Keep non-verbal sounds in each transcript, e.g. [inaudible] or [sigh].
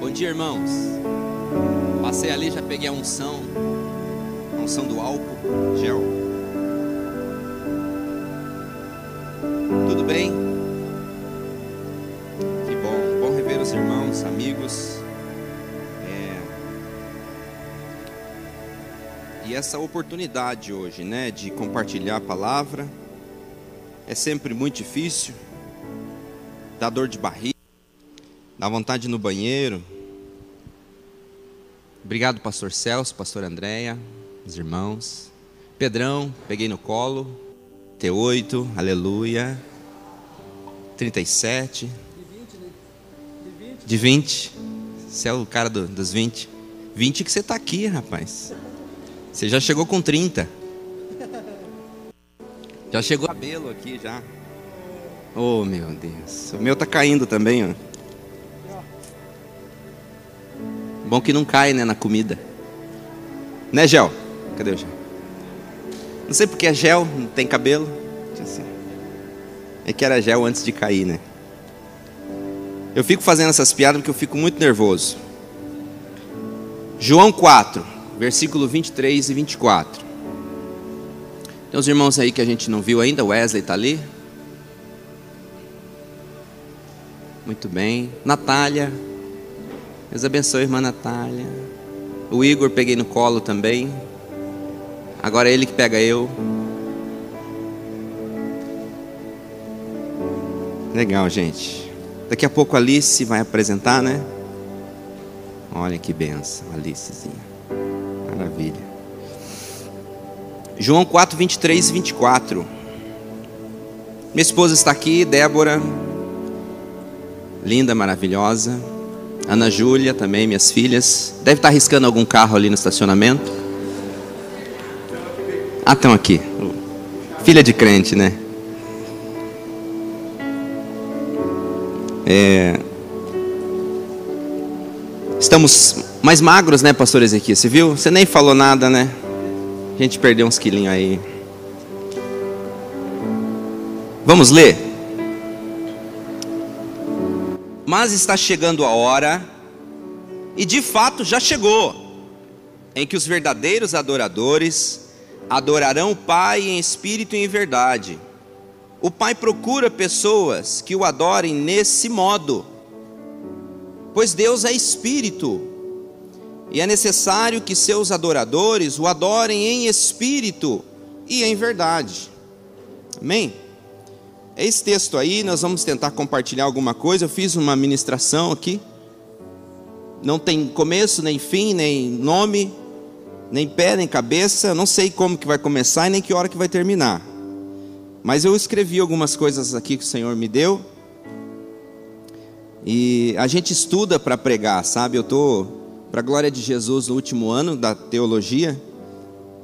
Bom dia, irmãos. Passei ali, já peguei a unção, a unção do álcool, gel. Tudo bem? Que bom, bom rever os irmãos, amigos. É... E essa oportunidade hoje, né, de compartilhar a palavra, é sempre muito difícil, dá dor de barriga, dá vontade no banheiro. Obrigado, pastor Celso, pastor Andréia, os irmãos. Pedrão, peguei no colo. T8, aleluia. 37. De 20. Você é o cara do, dos 20. 20 que você está aqui, rapaz. Você já chegou com 30. Já chegou cabelo aqui já. Oh, meu Deus. O meu tá caindo também, ó. Bom que não cai, né, na comida. Né, Gel? Cadê o Gel? Não sei porque é gel, não tem cabelo. É que era gel antes de cair, né? Eu fico fazendo essas piadas porque eu fico muito nervoso. João 4, versículo 23 e 24. Tem uns irmãos aí que a gente não viu ainda, Wesley está ali. Muito bem. Natália. Deus abençoe, irmã Natália. O Igor peguei no colo também. Agora é ele que pega eu. Legal, gente. Daqui a pouco a Alice vai apresentar, né? Olha que benção, Alicezinha. Maravilha. João 4, 23 e 24. Minha esposa está aqui, Débora. Linda, maravilhosa. Ana Júlia também, minhas filhas. Deve estar arriscando algum carro ali no estacionamento. Ah, estão aqui. Filha de crente, né? É... Estamos mais magros, né, pastor Ezequiel? Você viu? Você nem falou nada, né? A gente perdeu uns quilinhos aí. Vamos ler? Mas está chegando a hora, e de fato já chegou, em que os verdadeiros adoradores adorarão o Pai em espírito e em verdade. O Pai procura pessoas que o adorem nesse modo, pois Deus é espírito, e é necessário que seus adoradores o adorem em espírito e em verdade. Amém? É esse texto aí, nós vamos tentar compartilhar alguma coisa. Eu fiz uma ministração aqui. Não tem começo, nem fim, nem nome, nem pé, nem cabeça. não sei como que vai começar e nem que hora que vai terminar. Mas eu escrevi algumas coisas aqui que o Senhor me deu. E a gente estuda para pregar, sabe? Eu estou para a glória de Jesus no último ano da teologia.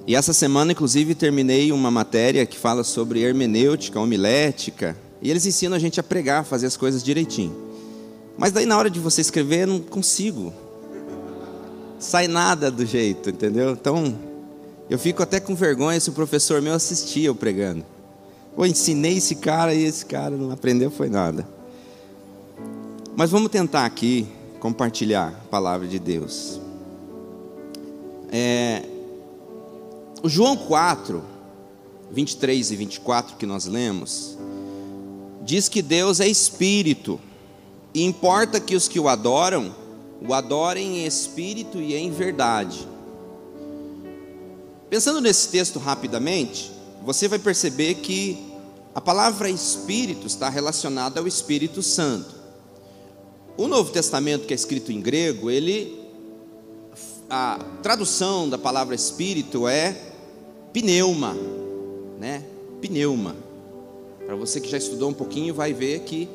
E essa semana, inclusive, terminei uma matéria que fala sobre hermenêutica, homilética. E eles ensinam a gente a pregar, fazer as coisas direitinho. Mas daí, na hora de você escrever, eu não consigo. Sai nada do jeito, entendeu? Então, eu fico até com vergonha se o professor meu assistia eu pregando. Eu ensinei esse cara e esse cara não aprendeu, foi nada. Mas vamos tentar aqui compartilhar a palavra de Deus. É, João 4, 23 e 24 que nós lemos, diz que Deus é espírito, e importa que os que o adoram, o adorem em espírito e em verdade. Pensando nesse texto rapidamente, você vai perceber que a palavra espírito está relacionada ao Espírito Santo. O Novo Testamento, que é escrito em grego, ele a tradução da palavra espírito é pneuma, né? Pneuma. Para você que já estudou um pouquinho, vai ver que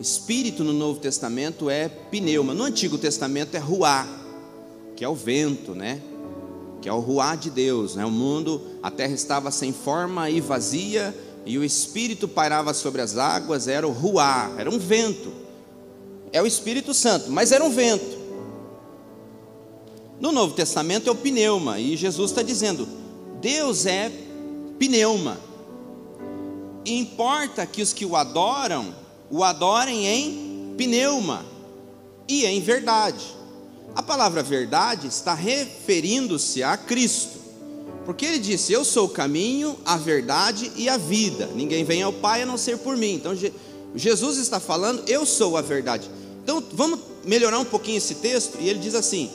espírito no Novo Testamento é pneuma. No Antigo Testamento é ruá, que é o vento, né? Que é o ruá de Deus, né? O mundo, a terra estava sem forma e vazia, e o espírito pairava sobre as águas, era o ruá, era um vento. É o Espírito Santo, mas era um vento. No Novo Testamento é o pneuma, e Jesus está dizendo: Deus é pneuma. Importa que os que o adoram, o adorem em pneuma e em verdade. A palavra verdade está referindo-se a Cristo. Porque ele disse: Eu sou o caminho, a verdade e a vida. Ninguém vem ao Pai a não ser por mim. Então Jesus está falando: Eu sou a verdade. Então vamos melhorar um pouquinho esse texto. E ele diz assim: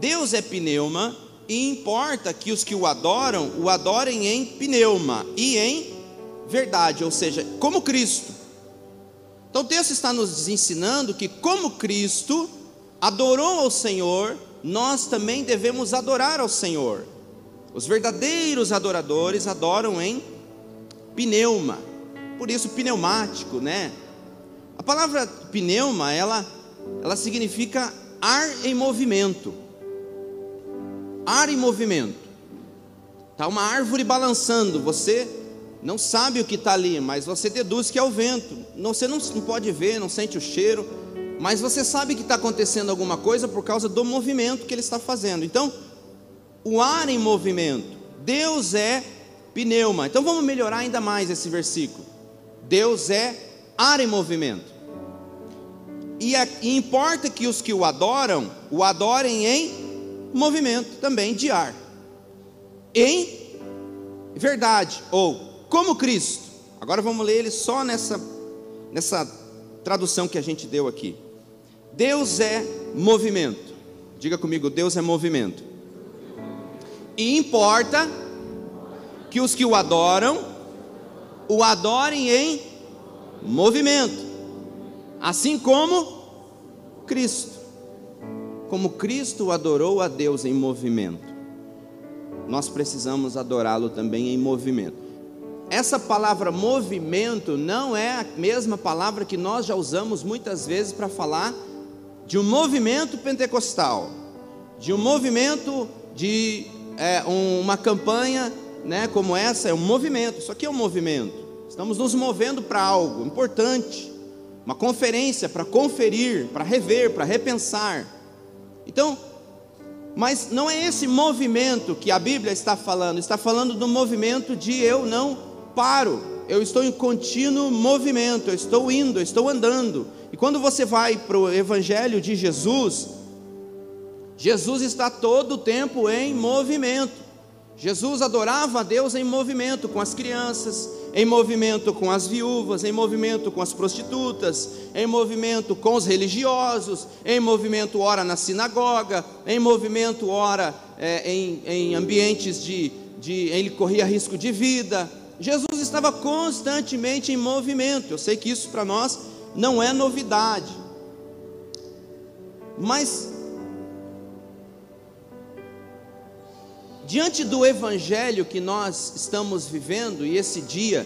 Deus é pneuma e importa que os que o adoram o adorem em pneuma e em verdade, ou seja, como Cristo. Então o texto está nos ensinando que, como Cristo adorou ao Senhor, nós também devemos adorar ao Senhor. Os verdadeiros adoradores adoram em pneuma, por isso pneumático, né? A palavra pneuma, ela, ela significa ar em movimento. Ar em movimento. Está uma árvore balançando, você não sabe o que está ali, mas você deduz que é o vento. Você não, pode ver, não sente o cheiro, mas você sabe que está acontecendo alguma coisa por causa do movimento que ele está fazendo. Então, o ar em movimento. Deus é pneuma. Então vamos melhorar ainda mais esse versículo. Deus é ar em movimento. E, é, e importa que os que o adoram, o adorem em movimento também de ar. Em verdade, ou como Cristo. Agora vamos ler ele só nessa, nessa tradução que a gente deu aqui. Deus é movimento. Diga comigo, Deus é movimento. E importa que os que o adoram, o adorem em movimento, assim como Cristo. Como Cristo adorou a Deus em movimento, nós precisamos adorá-lo também em movimento. Essa palavra movimento não é a mesma palavra que nós já usamos muitas vezes para falar de um movimento pentecostal, de um movimento de é, uma campanha né, como essa, é um movimento. Isso aqui é um movimento. Estamos nos movendo para algo importante. Uma conferência para conferir, para rever, para repensar. Então, mas não é esse movimento que a Bíblia está falando, está falando do movimento de eu não paro, eu estou em contínuo movimento, eu estou indo, eu estou andando. E quando você vai para o Evangelho de Jesus, Jesus está todo o tempo em movimento. Jesus adorava a Deus em movimento com as crianças, em movimento com as viúvas, em movimento com as prostitutas, em movimento com os religiosos, em movimento ora na sinagoga, em movimento ora é, em, em ambientes de, de ele corria risco de vida. Jesus estava constantemente em movimento. Eu sei que isso para nós não é novidade, mas Diante do evangelho que nós estamos vivendo, e esse dia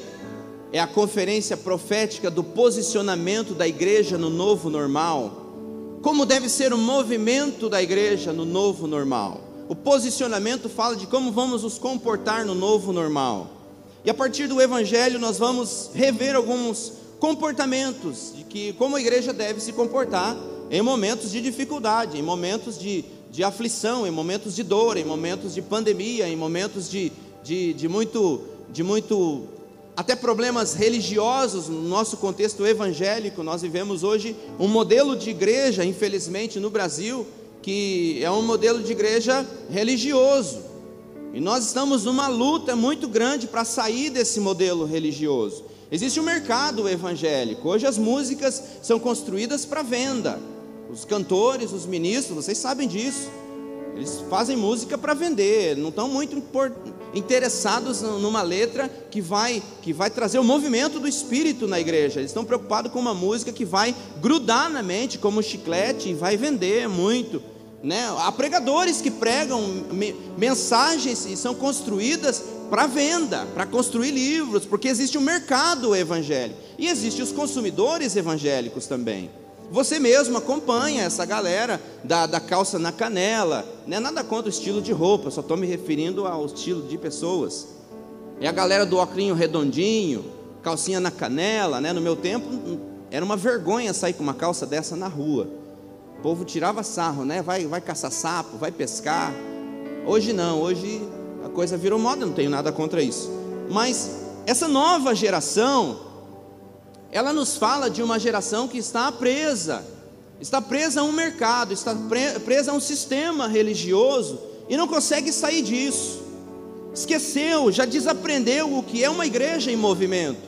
é a conferência profética do posicionamento da igreja no novo normal, como deve ser o movimento da igreja no novo normal. O posicionamento fala de como vamos nos comportar no novo normal. E a partir do evangelho nós vamos rever alguns comportamentos de que como a igreja deve se comportar em momentos de dificuldade, em momentos de de aflição, em momentos de dor, em momentos de pandemia, em momentos de, de, de muito, de muito, até problemas religiosos, no nosso contexto evangélico, nós vivemos hoje um modelo de igreja, infelizmente, no Brasil, que é um modelo de igreja religioso. E nós estamos numa luta muito grande para sair desse modelo religioso. Existe um mercado evangélico. Hoje as músicas são construídas para venda. Os cantores, os ministros, vocês sabem disso. Eles fazem música para vender, não estão muito interessados numa letra que vai, que vai trazer o movimento do espírito na igreja. Eles estão preocupados com uma música que vai grudar na mente como um chiclete e vai vender muito. Né? Há pregadores que pregam mensagens e são construídas para venda, para construir livros, porque existe um mercado evangélico e existem os consumidores evangélicos também. Você mesmo acompanha essa galera da, da calça na canela. Não é nada contra o estilo de roupa, só estou me referindo ao estilo de pessoas. É a galera do ocrinho redondinho, calcinha na canela, né? No meu tempo era uma vergonha sair com uma calça dessa na rua. O povo tirava sarro, né? Vai, vai caçar sapo, vai pescar. Hoje não, hoje a coisa virou moda, não tenho nada contra isso. Mas essa nova geração ela nos fala de uma geração que está presa, está presa a um mercado, está presa a um sistema religioso e não consegue sair disso. Esqueceu, já desaprendeu o que é uma igreja em movimento.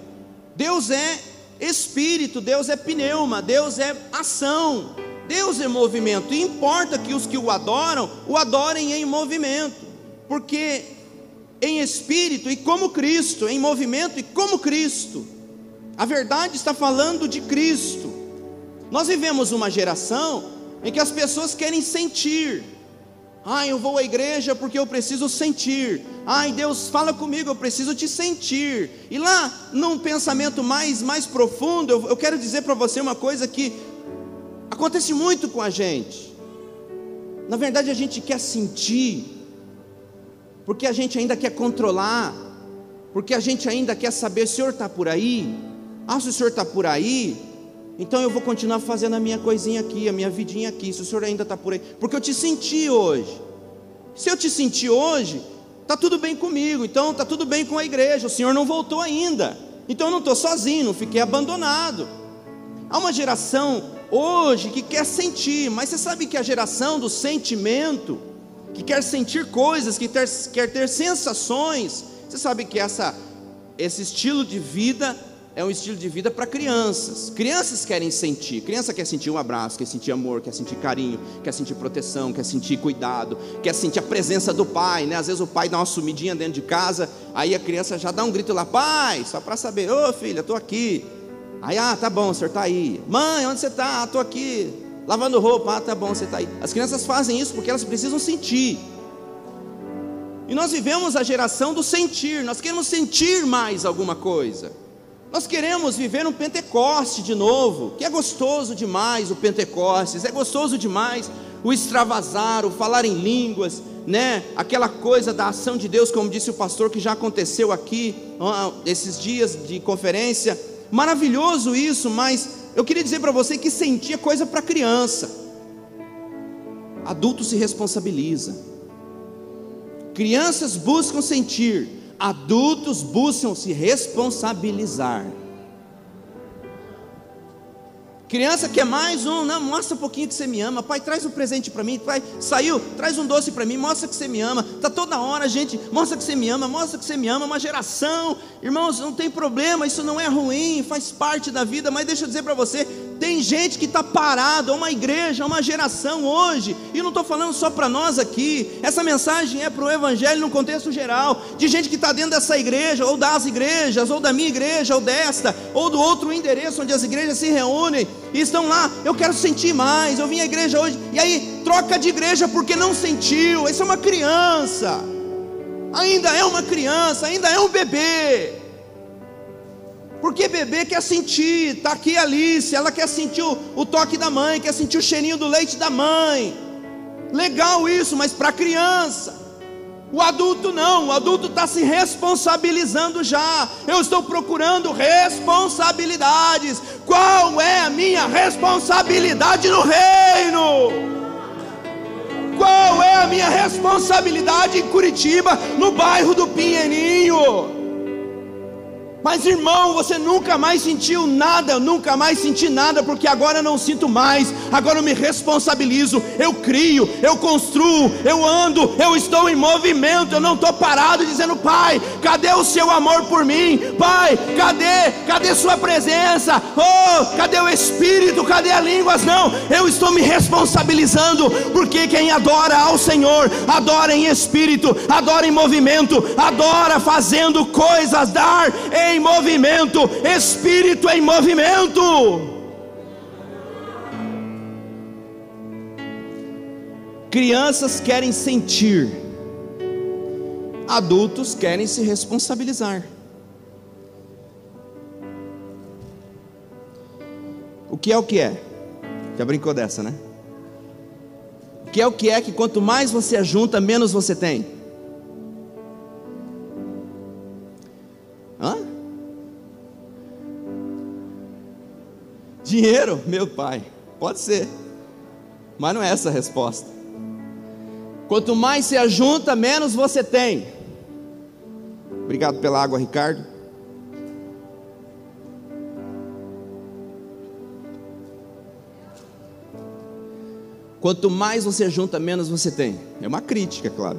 Deus é espírito, Deus é pneuma, Deus é ação, Deus é movimento. E importa que os que o adoram, o adorem em movimento, porque em espírito e como Cristo, em movimento e como Cristo. A verdade está falando de Cristo. Nós vivemos uma geração em que as pessoas querem sentir. Ai, eu vou à igreja porque eu preciso sentir. Ai, Deus fala comigo, eu preciso te sentir. E lá, num pensamento mais, mais profundo, eu, eu quero dizer para você uma coisa que acontece muito com a gente. Na verdade, a gente quer sentir, porque a gente ainda quer controlar, porque a gente ainda quer saber: o senhor está por aí? Ah, se o senhor está por aí, então eu vou continuar fazendo a minha coisinha aqui, a minha vidinha aqui, se o senhor ainda está por aí, porque eu te senti hoje. Se eu te senti hoje, está tudo bem comigo, então está tudo bem com a igreja, o senhor não voltou ainda, então eu não estou sozinho, não fiquei abandonado. Há uma geração hoje que quer sentir, mas você sabe que a geração do sentimento, que quer sentir coisas, que ter, quer ter sensações, você sabe que essa, esse estilo de vida é um estilo de vida para crianças. Crianças querem sentir. Criança quer sentir um abraço, quer sentir amor, quer sentir carinho, quer sentir proteção, quer sentir cuidado, quer sentir a presença do pai, né? Às vezes o pai dá uma sumidinha dentro de casa, aí a criança já dá um grito lá, pai, só para saber, ô filha, estou aqui. Aí, ah, tá bom, o senhor está aí. Mãe, onde você está? Estou aqui, lavando roupa. Ah, tá bom, você está aí. As crianças fazem isso porque elas precisam sentir. E nós vivemos a geração do sentir, nós queremos sentir mais alguma coisa. Nós queremos viver um Pentecoste de novo, que é gostoso demais o Pentecostes, é gostoso demais o extravasar, o falar em línguas, né? Aquela coisa da ação de Deus, como disse o pastor, que já aconteceu aqui esses dias de conferência. Maravilhoso isso, mas eu queria dizer para você que sentir é coisa para criança. Adulto se responsabiliza. Crianças buscam sentir, adultos buscam se responsabilizar. Criança quer mais um, não, mostra um pouquinho que você me ama. Pai, traz um presente para mim. Pai, saiu, traz um doce para mim, mostra que você me ama. Tá toda hora, gente, mostra que você me ama, mostra que você me ama. Uma geração, irmãos, não tem problema, isso não é ruim, faz parte da vida, mas deixa eu dizer para você, tem gente que está parada, uma igreja, uma geração hoje, e não estou falando só para nós aqui, essa mensagem é para o Evangelho no contexto geral, de gente que está dentro dessa igreja, ou das igrejas, ou da minha igreja, ou desta, ou do outro endereço onde as igrejas se reúnem, e estão lá, eu quero sentir mais, eu vim à igreja hoje, e aí troca de igreja porque não sentiu, isso é uma criança, ainda é uma criança, ainda é um bebê. Porque bebê quer sentir, está aqui a Alice, ela quer sentir o, o, toque da mãe, quer sentir o cheirinho do leite da mãe. Legal isso, mas para criança. O adulto não, o adulto está se responsabilizando já. Eu estou procurando responsabilidades. Qual é a minha responsabilidade no reino? Qual é a minha responsabilidade em Curitiba, no bairro do Pinheirinho? Mas irmão, você nunca mais sentiu nada, eu nunca mais senti nada, porque agora eu não sinto mais, agora eu me responsabilizo, eu crio, eu construo, eu ando, eu estou em movimento, eu não estou parado dizendo, Pai, cadê o seu amor por mim? Pai, cadê, cadê sua presença? Oh, cadê o Espírito? Cadê as línguas? Não, eu estou me responsabilizando, porque quem adora ao Senhor, adora em espírito, adora em movimento, adora fazendo coisas, dar em em movimento, espírito em movimento. Crianças querem sentir, adultos querem se responsabilizar. O que é o que é? Já brincou dessa, né? O que é o que é que quanto mais você ajunta, menos você tem? Hã? Dinheiro, meu pai, pode ser, mas não é essa a resposta. Quanto mais se ajunta, menos você tem. Obrigado pela água, Ricardo. Quanto mais você junta, menos você tem. É uma crítica, claro.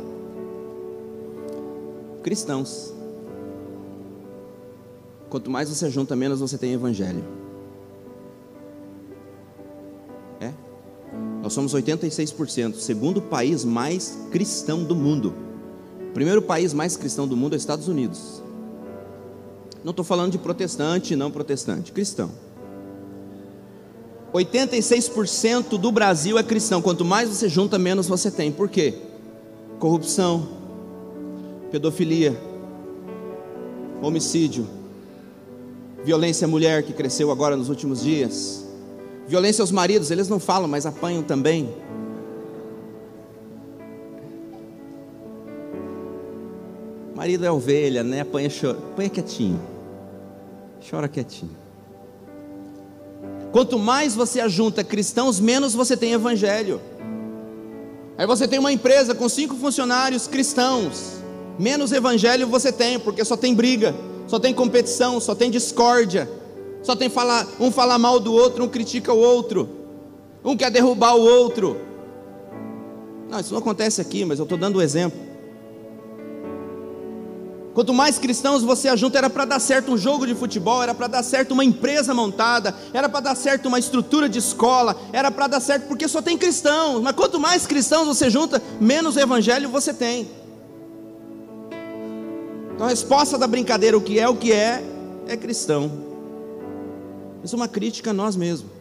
Cristãos. Quanto mais você junta, menos você tem evangelho. Nós somos 86%, segundo país mais cristão do mundo. O primeiro país mais cristão do mundo é os Estados Unidos. Não estou falando de protestante, não protestante, cristão. 86% do Brasil é cristão. Quanto mais você junta, menos você tem. Por quê? Corrupção, pedofilia, homicídio, violência à mulher que cresceu agora nos últimos dias, violência aos maridos, eles não falam, mas apanham também. Marido é ovelha, né? Apanha, chora. apanha quietinho, chora quietinho. Quanto mais você ajunta cristãos, menos você tem evangelho. Aí você tem uma empresa com cinco funcionários cristãos, menos evangelho você tem, porque só tem briga, só tem competição, só tem discórdia, só tem falar, um fala mal do outro, um critica o outro, um quer derrubar o outro. Não, isso não acontece aqui, mas eu estou dando um exemplo. Quanto mais cristãos você ajunta, era para dar certo um jogo de futebol, era para dar certo uma empresa montada, era para dar certo uma estrutura de escola, era para dar certo porque só tem cristãos. Mas quanto mais cristãos você junta, menos evangelho você tem. Então a resposta da brincadeira, o que é o que é, é cristão. Isso é uma crítica a nós mesmos.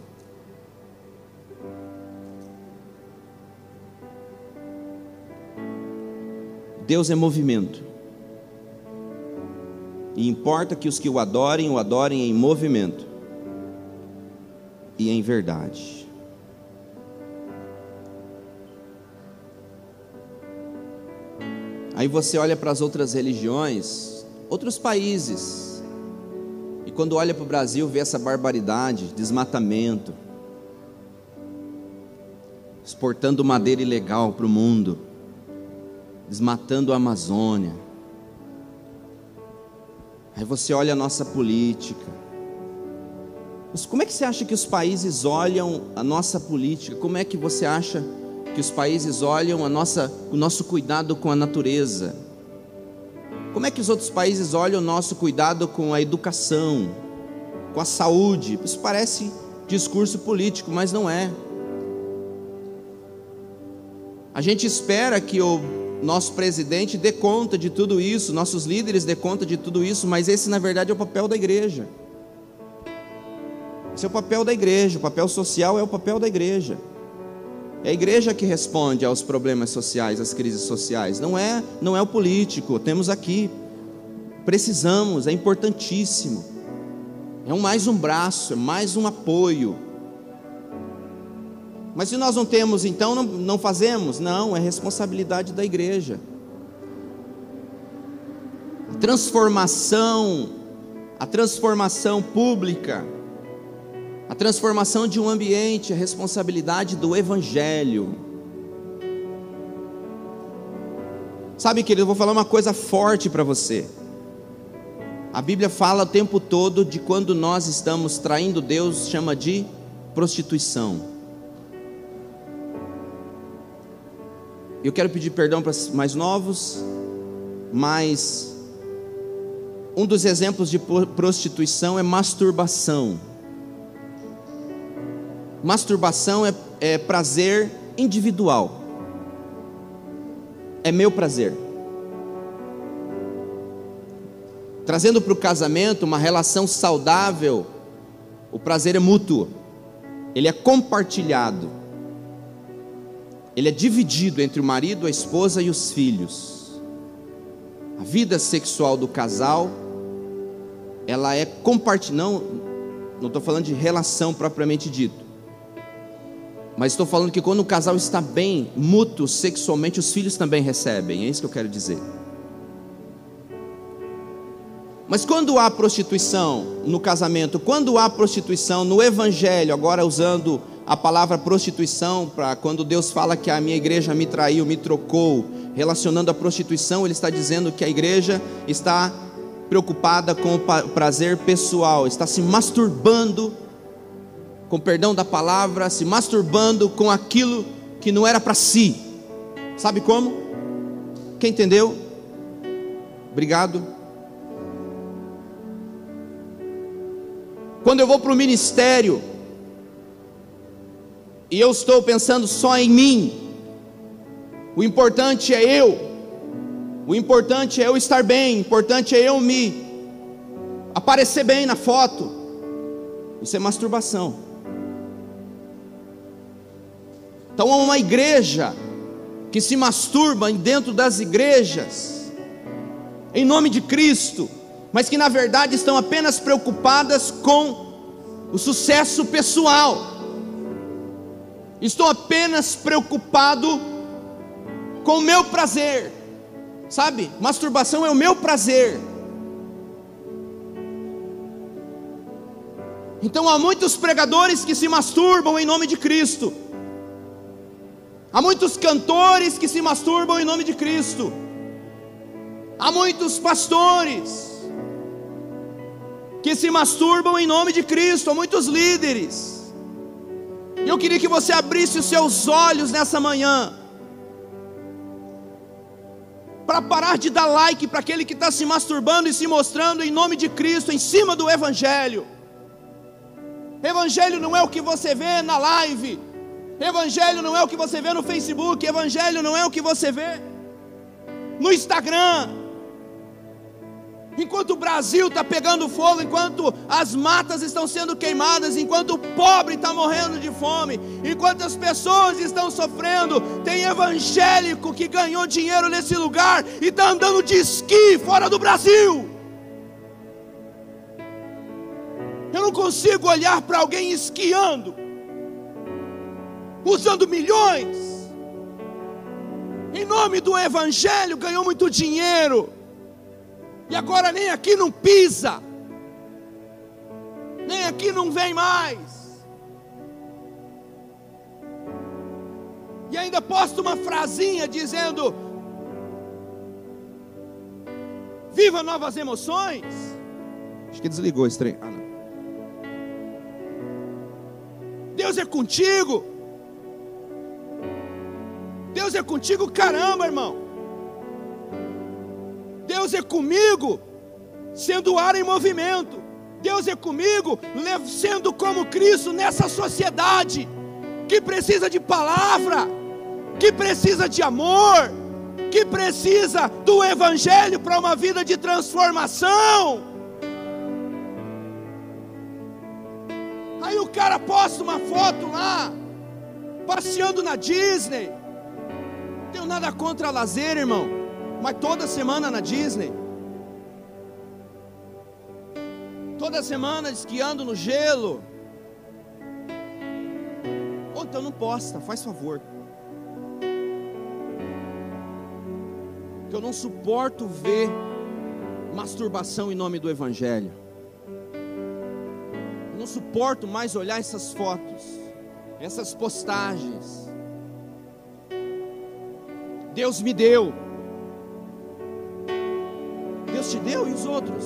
Deus é movimento. E importa que os que o adorem, o adorem em movimento e em verdade. Aí você olha para as outras religiões, outros países, quando olha para o Brasil, vê essa barbaridade, desmatamento, exportando madeira ilegal para o mundo, desmatando a Amazônia Aí você olha a nossa política. Mas como é que você acha que os países olham a nossa política? Como é que você acha que os países olham a nossa, o nosso cuidado com a natureza? Como é que os outros países olham o nosso cuidado com a educação, com a saúde? Isso parece discurso político, mas não é. A gente espera que o nosso presidente dê conta de tudo isso, nossos líderes dê conta de tudo isso, mas esse na verdade é o papel da igreja. Esse é o papel da igreja, o papel social é o papel da igreja. É a igreja que responde aos problemas sociais, às crises sociais, não é, não é o político. Temos aqui, precisamos, é importantíssimo. É mais um braço, é mais um apoio. Mas se nós não temos, então não, não fazemos? Não, é responsabilidade da igreja. A transformação, a transformação pública, a transformação de um ambiente é responsabilidade do Evangelho. Sabe, querido, eu vou falar uma coisa forte para você. A Bíblia fala o tempo todo de quando nós estamos traindo Deus, chama de prostituição. Eu quero pedir perdão para os mais novos, mas um dos exemplos de prostituição é masturbação. Masturbação é, é prazer individual, é meu prazer. Trazendo para o casamento uma relação saudável, o prazer é mútuo, ele é compartilhado ele é dividido entre o marido, a esposa e os filhos. A vida sexual do casal, ela é compartilhada, não estou falando de relação propriamente dito, mas estou falando que quando o casal está bem, mútuo sexualmente, os filhos também recebem, é isso que eu quero dizer. Mas quando há prostituição no casamento, quando há prostituição no evangelho, agora usando a palavra prostituição, para quando Deus fala que a minha igreja me traiu, me trocou, relacionando a prostituição, Ele está dizendo que a igreja está preocupada com o prazer pessoal, está se masturbando, com perdão da palavra, se masturbando com aquilo que não era para si. Sabe como? Quem entendeu? Obrigado. Quando eu vou para o ministério e eu estou pensando só em mim, o importante é eu, o importante é eu estar bem, o importante é eu me aparecer bem na foto. Isso é masturbação. Então, uma igreja que se masturba dentro das igrejas, em nome de Cristo, mas que na verdade estão apenas preocupadas com o sucesso pessoal. Estou apenas preocupado com o meu prazer, sabe? Masturbação é o meu prazer. Então há muitos pregadores que se masturbam em nome de Cristo. Há muitos cantores que se masturbam em nome de Cristo. Há muitos pastores que se masturbam em nome de Cristo. Há muitos líderes. E eu queria que você abrisse os seus olhos nessa manhã. Para parar de dar like para aquele que está se masturbando e se mostrando em nome de Cristo, em cima do Evangelho. Evangelho não é o que você vê na live. Evangelho não é o que você vê no Facebook. Evangelho não é o que você vê no Instagram. Enquanto o Brasil está pegando fogo, enquanto as matas estão sendo queimadas, enquanto o pobre está morrendo de fome, enquanto as pessoas estão sofrendo, tem evangélico que ganhou dinheiro nesse lugar e está andando de esqui fora do Brasil. Eu não consigo olhar para alguém esquiando, usando milhões, em nome do Evangelho, ganhou muito dinheiro, e agora nem aqui não pisa, nem aqui não vem mais. E ainda posta uma frasinha dizendo: Viva novas emoções. Acho que desligou esse trem. Ah, não. Deus é contigo. Deus é contigo, caramba, irmão. Deus é comigo, sendo ar em movimento. Deus é comigo, sendo como Cristo nessa sociedade que precisa de palavra, que precisa de amor, que precisa do Evangelho para uma vida de transformação. Aí o cara posta uma foto lá, passeando na Disney. Não tenho nada contra lazer, irmão, mas toda semana na Disney. Toda semana esquiando no gelo. Ou então não posta, faz favor. Que eu não suporto ver masturbação em nome do Evangelho não suporto mais olhar essas fotos, essas postagens. Deus me deu. Deus te deu e os outros?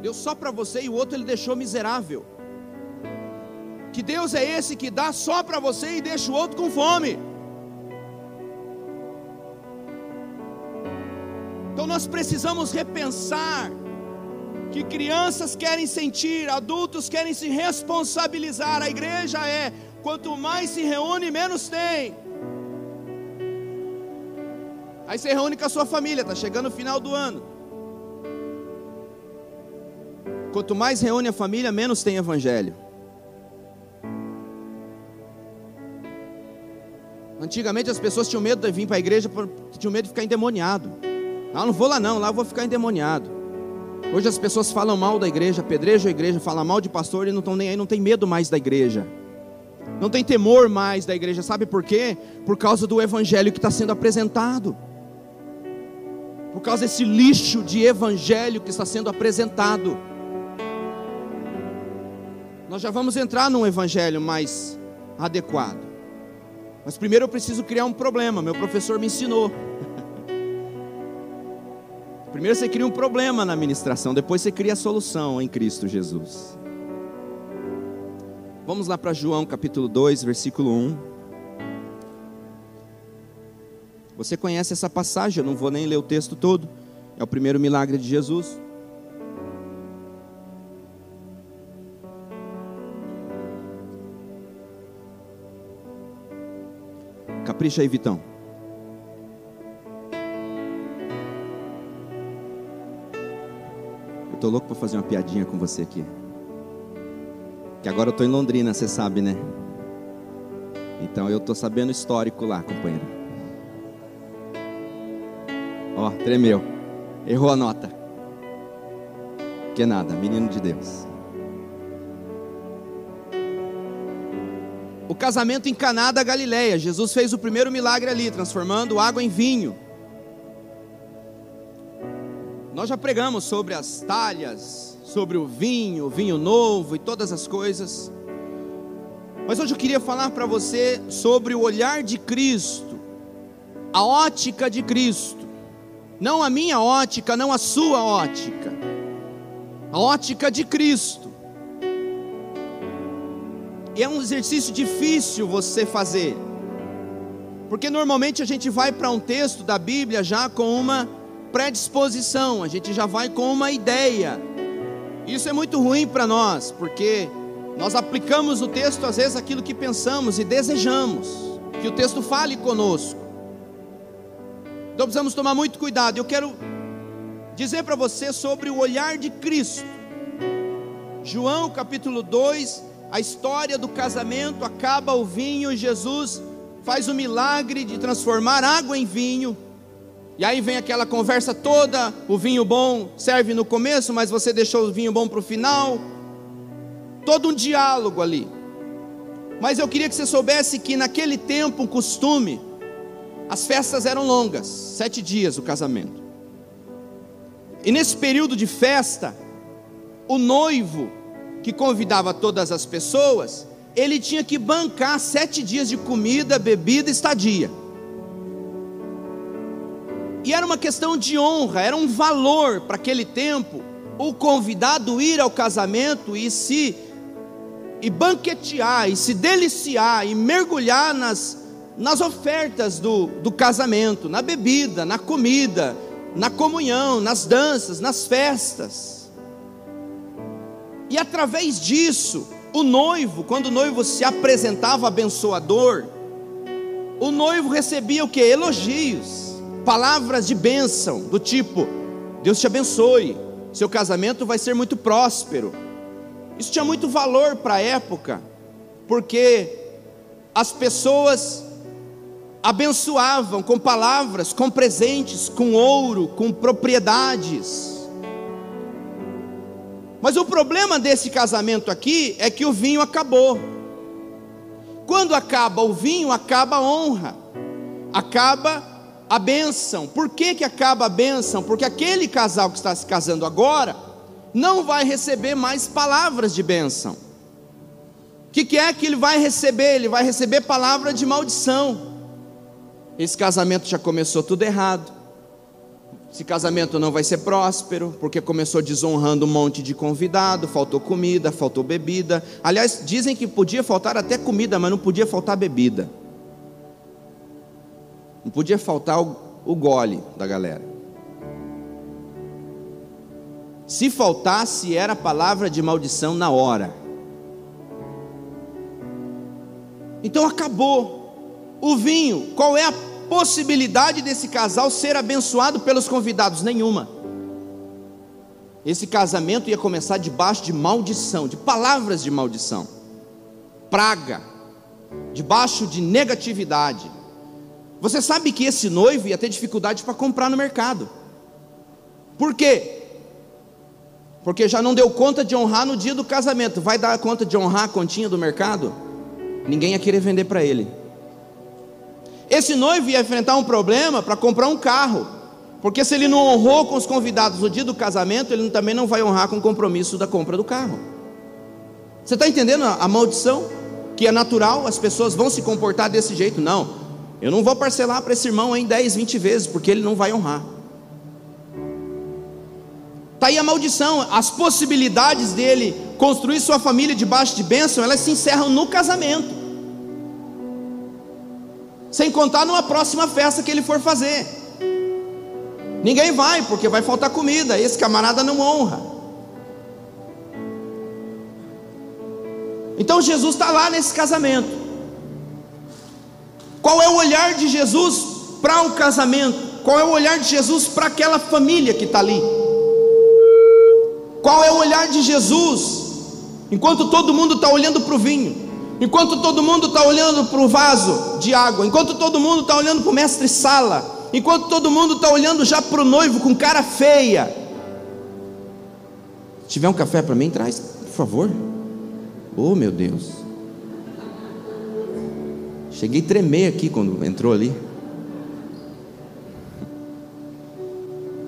Deu só para você e o outro ele deixou miserável. Que Deus é esse que dá só para você e deixa o outro com fome? Então nós precisamos repensar que crianças querem sentir, adultos querem se responsabilizar. A igreja é quanto mais se reúne, menos tem. Aí você reúne com a sua família, está chegando o final do ano. Quanto mais reúne a família, menos tem evangelho. Antigamente as pessoas tinham medo de vir para a igreja, tinham medo de ficar endemoniado. Ah, não vou lá não, lá eu vou ficar endemoniado. Hoje as pessoas falam mal da igreja, apedrejam a igreja, falam mal de pastor e não estão nem aí, não tem medo mais da igreja. Não tem temor mais da igreja, sabe por quê? Por causa do evangelho que está sendo apresentado. Por causa desse lixo de evangelho que está sendo apresentado. Nós já vamos entrar num evangelho mais adequado. Mas primeiro eu preciso criar um problema. Meu professor me ensinou. [laughs] Primeiro você cria um problema na administração, depois você cria a solução em Cristo Jesus. Vamos lá para João capítulo 2, versículo 1. Você conhece essa passagem, eu não vou nem ler o texto todo. É o primeiro milagre de Jesus. Capricha aí, Vitão. Eu tô louco para fazer uma piadinha com você aqui. Que agora eu tô em Londrina, você sabe, né? Então eu tô sabendo histórico lá, companheiro. Ó, tremeu. Errou a nota. Que nada, menino de Deus. O casamento em Caná da Galileia. Jesus fez o primeiro milagre ali, transformando água em vinho. Nós já pregamos sobre as talhas, sobre o vinho, o vinho novo e todas as coisas. Mas hoje eu queria falar para você sobre o olhar de Cristo, a ótica de Cristo. Não a minha ótica, não a sua ótica. A ótica de Cristo. E é um exercício difícil você fazer. Porque normalmente a gente vai para um texto da Bíblia já com uma predisposição, a gente já vai com uma ideia. Isso é muito ruim para nós, porque nós aplicamos no texto, às vezes, aquilo que pensamos e desejamos, que o texto fale conosco. Então precisamos tomar muito cuidado. Eu quero dizer para você sobre o olhar de Cristo. João capítulo 2, a história do casamento, acaba o vinho, Jesus faz o milagre de transformar água em vinho. E aí vem aquela conversa toda, o vinho bom serve no começo, mas você deixou o vinho bom para o final todo um diálogo ali. Mas eu queria que você soubesse que naquele tempo, um costume, as festas eram longas, sete dias o casamento. E nesse período de festa, o noivo que convidava todas as pessoas, ele tinha que bancar sete dias de comida, bebida estadia. E era uma questão de honra, era um valor para aquele tempo o convidado ir ao casamento e se e banquetear, e se deliciar, e mergulhar nas, nas ofertas do, do casamento, na bebida, na comida, na comunhão, nas danças, nas festas. E através disso, o noivo, quando o noivo se apresentava abençoador, o noivo recebia o que? Elogios, palavras de bênção, do tipo: Deus te abençoe, seu casamento vai ser muito próspero isso tinha muito valor para a época, porque as pessoas abençoavam com palavras, com presentes, com ouro, com propriedades. Mas o problema desse casamento aqui é que o vinho acabou. Quando acaba o vinho, acaba a honra, acaba a bênção. Por que, que acaba a bênção? Porque aquele casal que está se casando agora não vai receber mais palavras de bênção. O que, que é que ele vai receber? Ele vai receber palavra de maldição. Esse casamento já começou tudo errado. Esse casamento não vai ser próspero, porque começou desonrando um monte de convidado, faltou comida, faltou bebida. Aliás, dizem que podia faltar até comida, mas não podia faltar bebida. Não podia faltar o, o gole da galera. Se faltasse, era palavra de maldição na hora. Então acabou. O vinho, qual é a possibilidade desse casal ser abençoado pelos convidados? Nenhuma. Esse casamento ia começar debaixo de maldição, de palavras de maldição, praga, debaixo de negatividade. Você sabe que esse noivo ia ter dificuldade para comprar no mercado. Por quê? porque já não deu conta de honrar no dia do casamento, vai dar conta de honrar a continha do mercado? Ninguém ia querer vender para ele. Esse noivo ia enfrentar um problema para comprar um carro, porque se ele não honrou com os convidados no dia do casamento, ele também não vai honrar com o compromisso da compra do carro. Você está entendendo a, a maldição? Que é natural, as pessoas vão se comportar desse jeito? Não, eu não vou parcelar para esse irmão em 10, 20 vezes, porque ele não vai honrar. Está aí a maldição, as possibilidades dele construir sua família debaixo de bênção, elas se encerram no casamento. Sem contar numa próxima festa que ele for fazer. Ninguém vai, porque vai faltar comida. Esse camarada não honra. Então Jesus está lá nesse casamento. Qual é o olhar de Jesus para o casamento? Qual é o olhar de Jesus para aquela família que está ali? Qual é o olhar de Jesus enquanto todo mundo está olhando para o vinho? Enquanto todo mundo está olhando para o vaso de água, enquanto todo mundo está olhando para o mestre sala, enquanto todo mundo está olhando já para o noivo com cara feia. Se tiver um café para mim, traz, por favor. Oh meu Deus. Cheguei a tremer aqui quando entrou ali.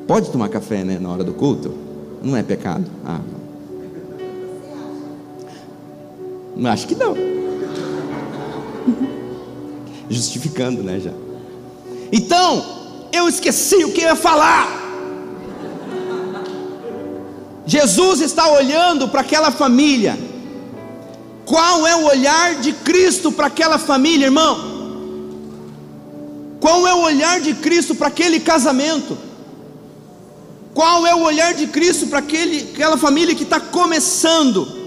Pode tomar café né, na hora do culto? Não é pecado? Ah, Acho que não. [laughs] Justificando, né, já. Então, eu esqueci o que eu ia falar. Jesus está olhando para aquela família. Qual é o olhar de Cristo para aquela família, irmão? Qual é o olhar de Cristo para aquele casamento? Qual é o olhar de Cristo para aquela família que está começando?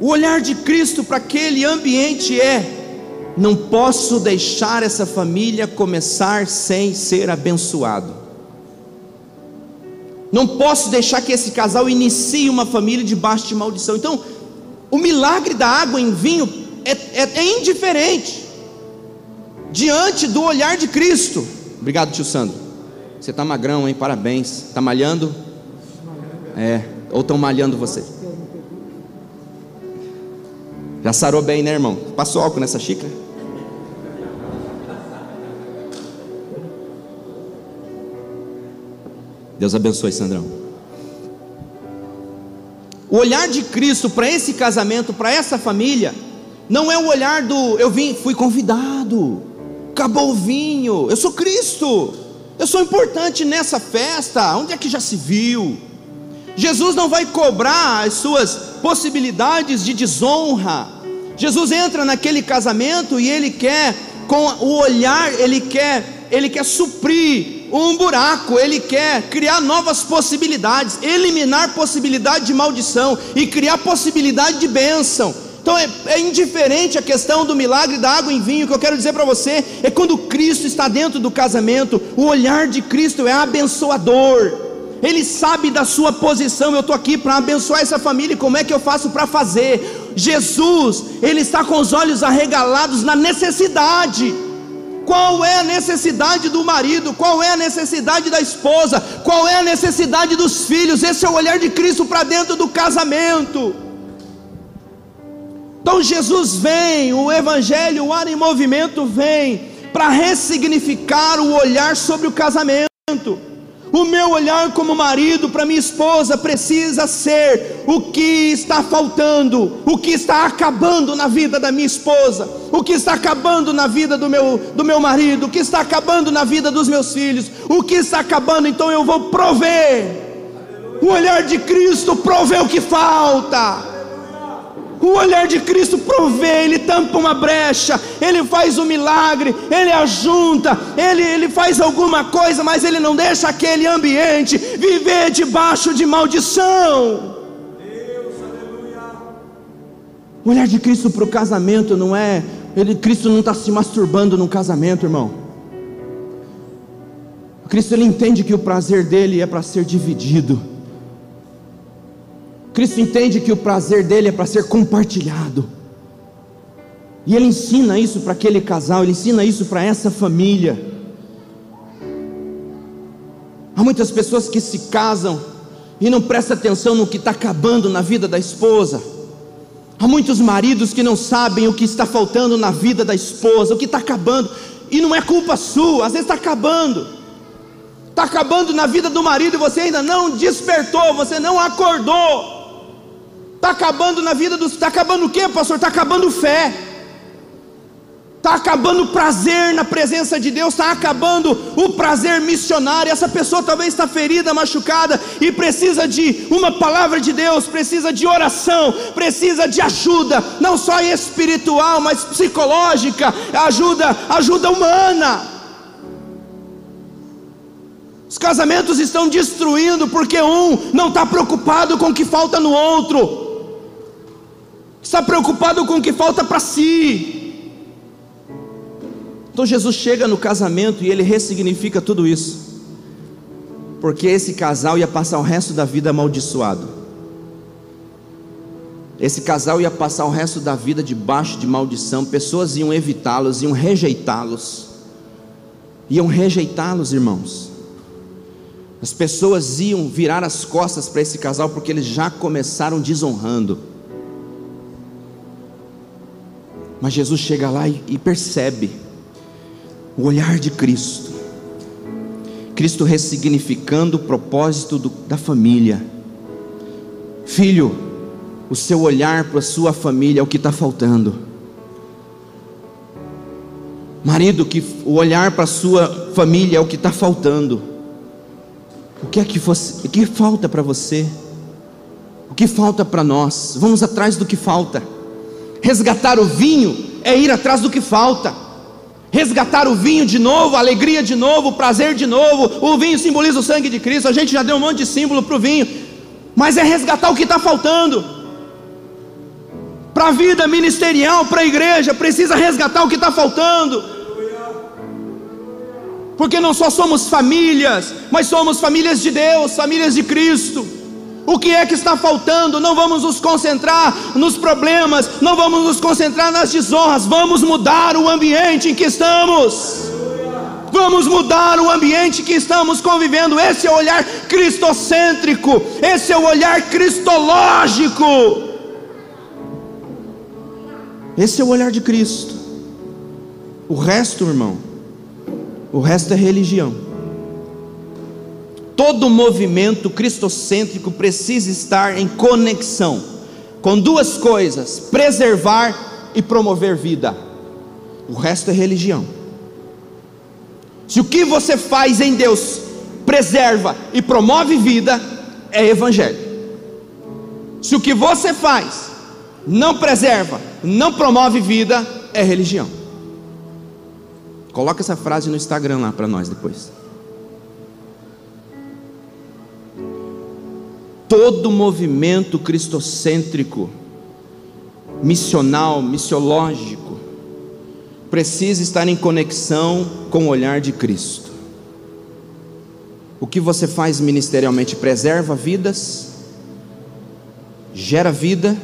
O olhar de Cristo para aquele ambiente é: não posso deixar essa família começar sem ser abençoado. Não posso deixar que esse casal inicie uma família debaixo de maldição. Então, o milagre da água em vinho é, é, é indiferente diante do olhar de Cristo. Obrigado, tio Sandro. Você está magrão, hein? Parabéns. Está malhando? É. Ou estão malhando você? Já sarou bem, né, irmão? Passou álcool nessa xícara? Deus abençoe, Sandrão. O olhar de Cristo para esse casamento, para essa família, não é o olhar do eu vim, fui convidado, acabou o vinho, eu sou Cristo, eu sou importante nessa festa, onde é que já se viu? Jesus não vai cobrar as suas possibilidades de desonra. Jesus entra naquele casamento e ele quer, com o olhar, ele quer, ele quer suprir um buraco, ele quer criar novas possibilidades, eliminar possibilidade de maldição e criar possibilidade de bênção. Então é, é, indiferente a questão do milagre da água em vinho. O que eu quero dizer para você é quando Cristo está dentro do casamento, o olhar de Cristo é abençoador. Ele sabe da sua posição. Eu estou aqui para abençoar essa família. Como é que eu faço para fazer? Jesus, ele está com os olhos arregalados na necessidade. Qual é a necessidade do marido? Qual é a necessidade da esposa? Qual é a necessidade dos filhos? Esse é o olhar de Cristo para dentro do casamento. Então Jesus vem, o Evangelho, o ar em movimento vem para ressignificar o olhar sobre o casamento. O meu olhar como marido para minha esposa precisa ser o que está faltando, o que está acabando na vida da minha esposa, o que está acabando na vida do meu, do meu marido, o que está acabando na vida dos meus filhos, o que está acabando, então eu vou prover. O olhar de Cristo provê o que falta. O olhar de Cristo provê, Ele tampa uma brecha, Ele faz um milagre, Ele ajunta, Ele, Ele faz alguma coisa, mas Ele não deixa aquele ambiente viver debaixo de maldição. Deus, o olhar de Cristo para o casamento não é, ele, Cristo não está se masturbando no casamento, irmão. Cristo ele entende que o prazer dele é para ser dividido. Cristo entende que o prazer dele é para ser compartilhado. E ele ensina isso para aquele casal, ele ensina isso para essa família. Há muitas pessoas que se casam e não prestam atenção no que está acabando na vida da esposa. Há muitos maridos que não sabem o que está faltando na vida da esposa, o que está acabando, e não é culpa sua, às vezes está acabando, está acabando na vida do marido e você ainda não despertou, você não acordou. Está acabando na vida dos. Está acabando o quê, pastor? Está acabando fé. está acabando o prazer na presença de Deus, está acabando o prazer missionário. Essa pessoa talvez está ferida, machucada e precisa de uma palavra de Deus, precisa de oração, precisa de ajuda, não só espiritual, mas psicológica, ajuda, ajuda humana. Os casamentos estão destruindo porque um não está preocupado com o que falta no outro, está preocupado com o que falta para si. Então Jesus chega no casamento e ele ressignifica tudo isso. Porque esse casal ia passar o resto da vida amaldiçoado. Esse casal ia passar o resto da vida debaixo de maldição, pessoas iam evitá-los, iam rejeitá-los. Iam rejeitá-los, irmãos. As pessoas iam virar as costas para esse casal porque eles já começaram desonrando. Mas Jesus chega lá e, e percebe o olhar de Cristo. Cristo ressignificando o propósito do, da família. Filho, o seu olhar para a sua família é o que está faltando. Marido, que o olhar para a sua família é o que está faltando. O que é que, você, o que falta para você? O que falta para nós? Vamos atrás do que falta. Resgatar o vinho é ir atrás do que falta resgatar o vinho de novo, a alegria de novo, o prazer de novo. O vinho simboliza o sangue de Cristo. A gente já deu um monte de símbolo para o vinho, mas é resgatar o que está faltando. Para a vida ministerial, para a igreja, precisa resgatar o que está faltando. Porque não só somos famílias, mas somos famílias de Deus, famílias de Cristo. O que é que está faltando? Não vamos nos concentrar nos problemas, não vamos nos concentrar nas desonras, vamos mudar o ambiente em que estamos. Vamos mudar o ambiente que estamos convivendo. Esse é o olhar cristocêntrico, esse é o olhar cristológico. Esse é o olhar de Cristo. O resto, irmão, o resto é religião. Todo movimento cristocêntrico precisa estar em conexão com duas coisas: preservar e promover vida. O resto é religião. Se o que você faz em Deus preserva e promove vida, é evangelho. Se o que você faz não preserva, não promove vida, é religião. Coloca essa frase no Instagram lá para nós depois. Todo movimento cristocêntrico, missional, missiológico, precisa estar em conexão com o olhar de Cristo. O que você faz ministerialmente preserva vidas, gera vida,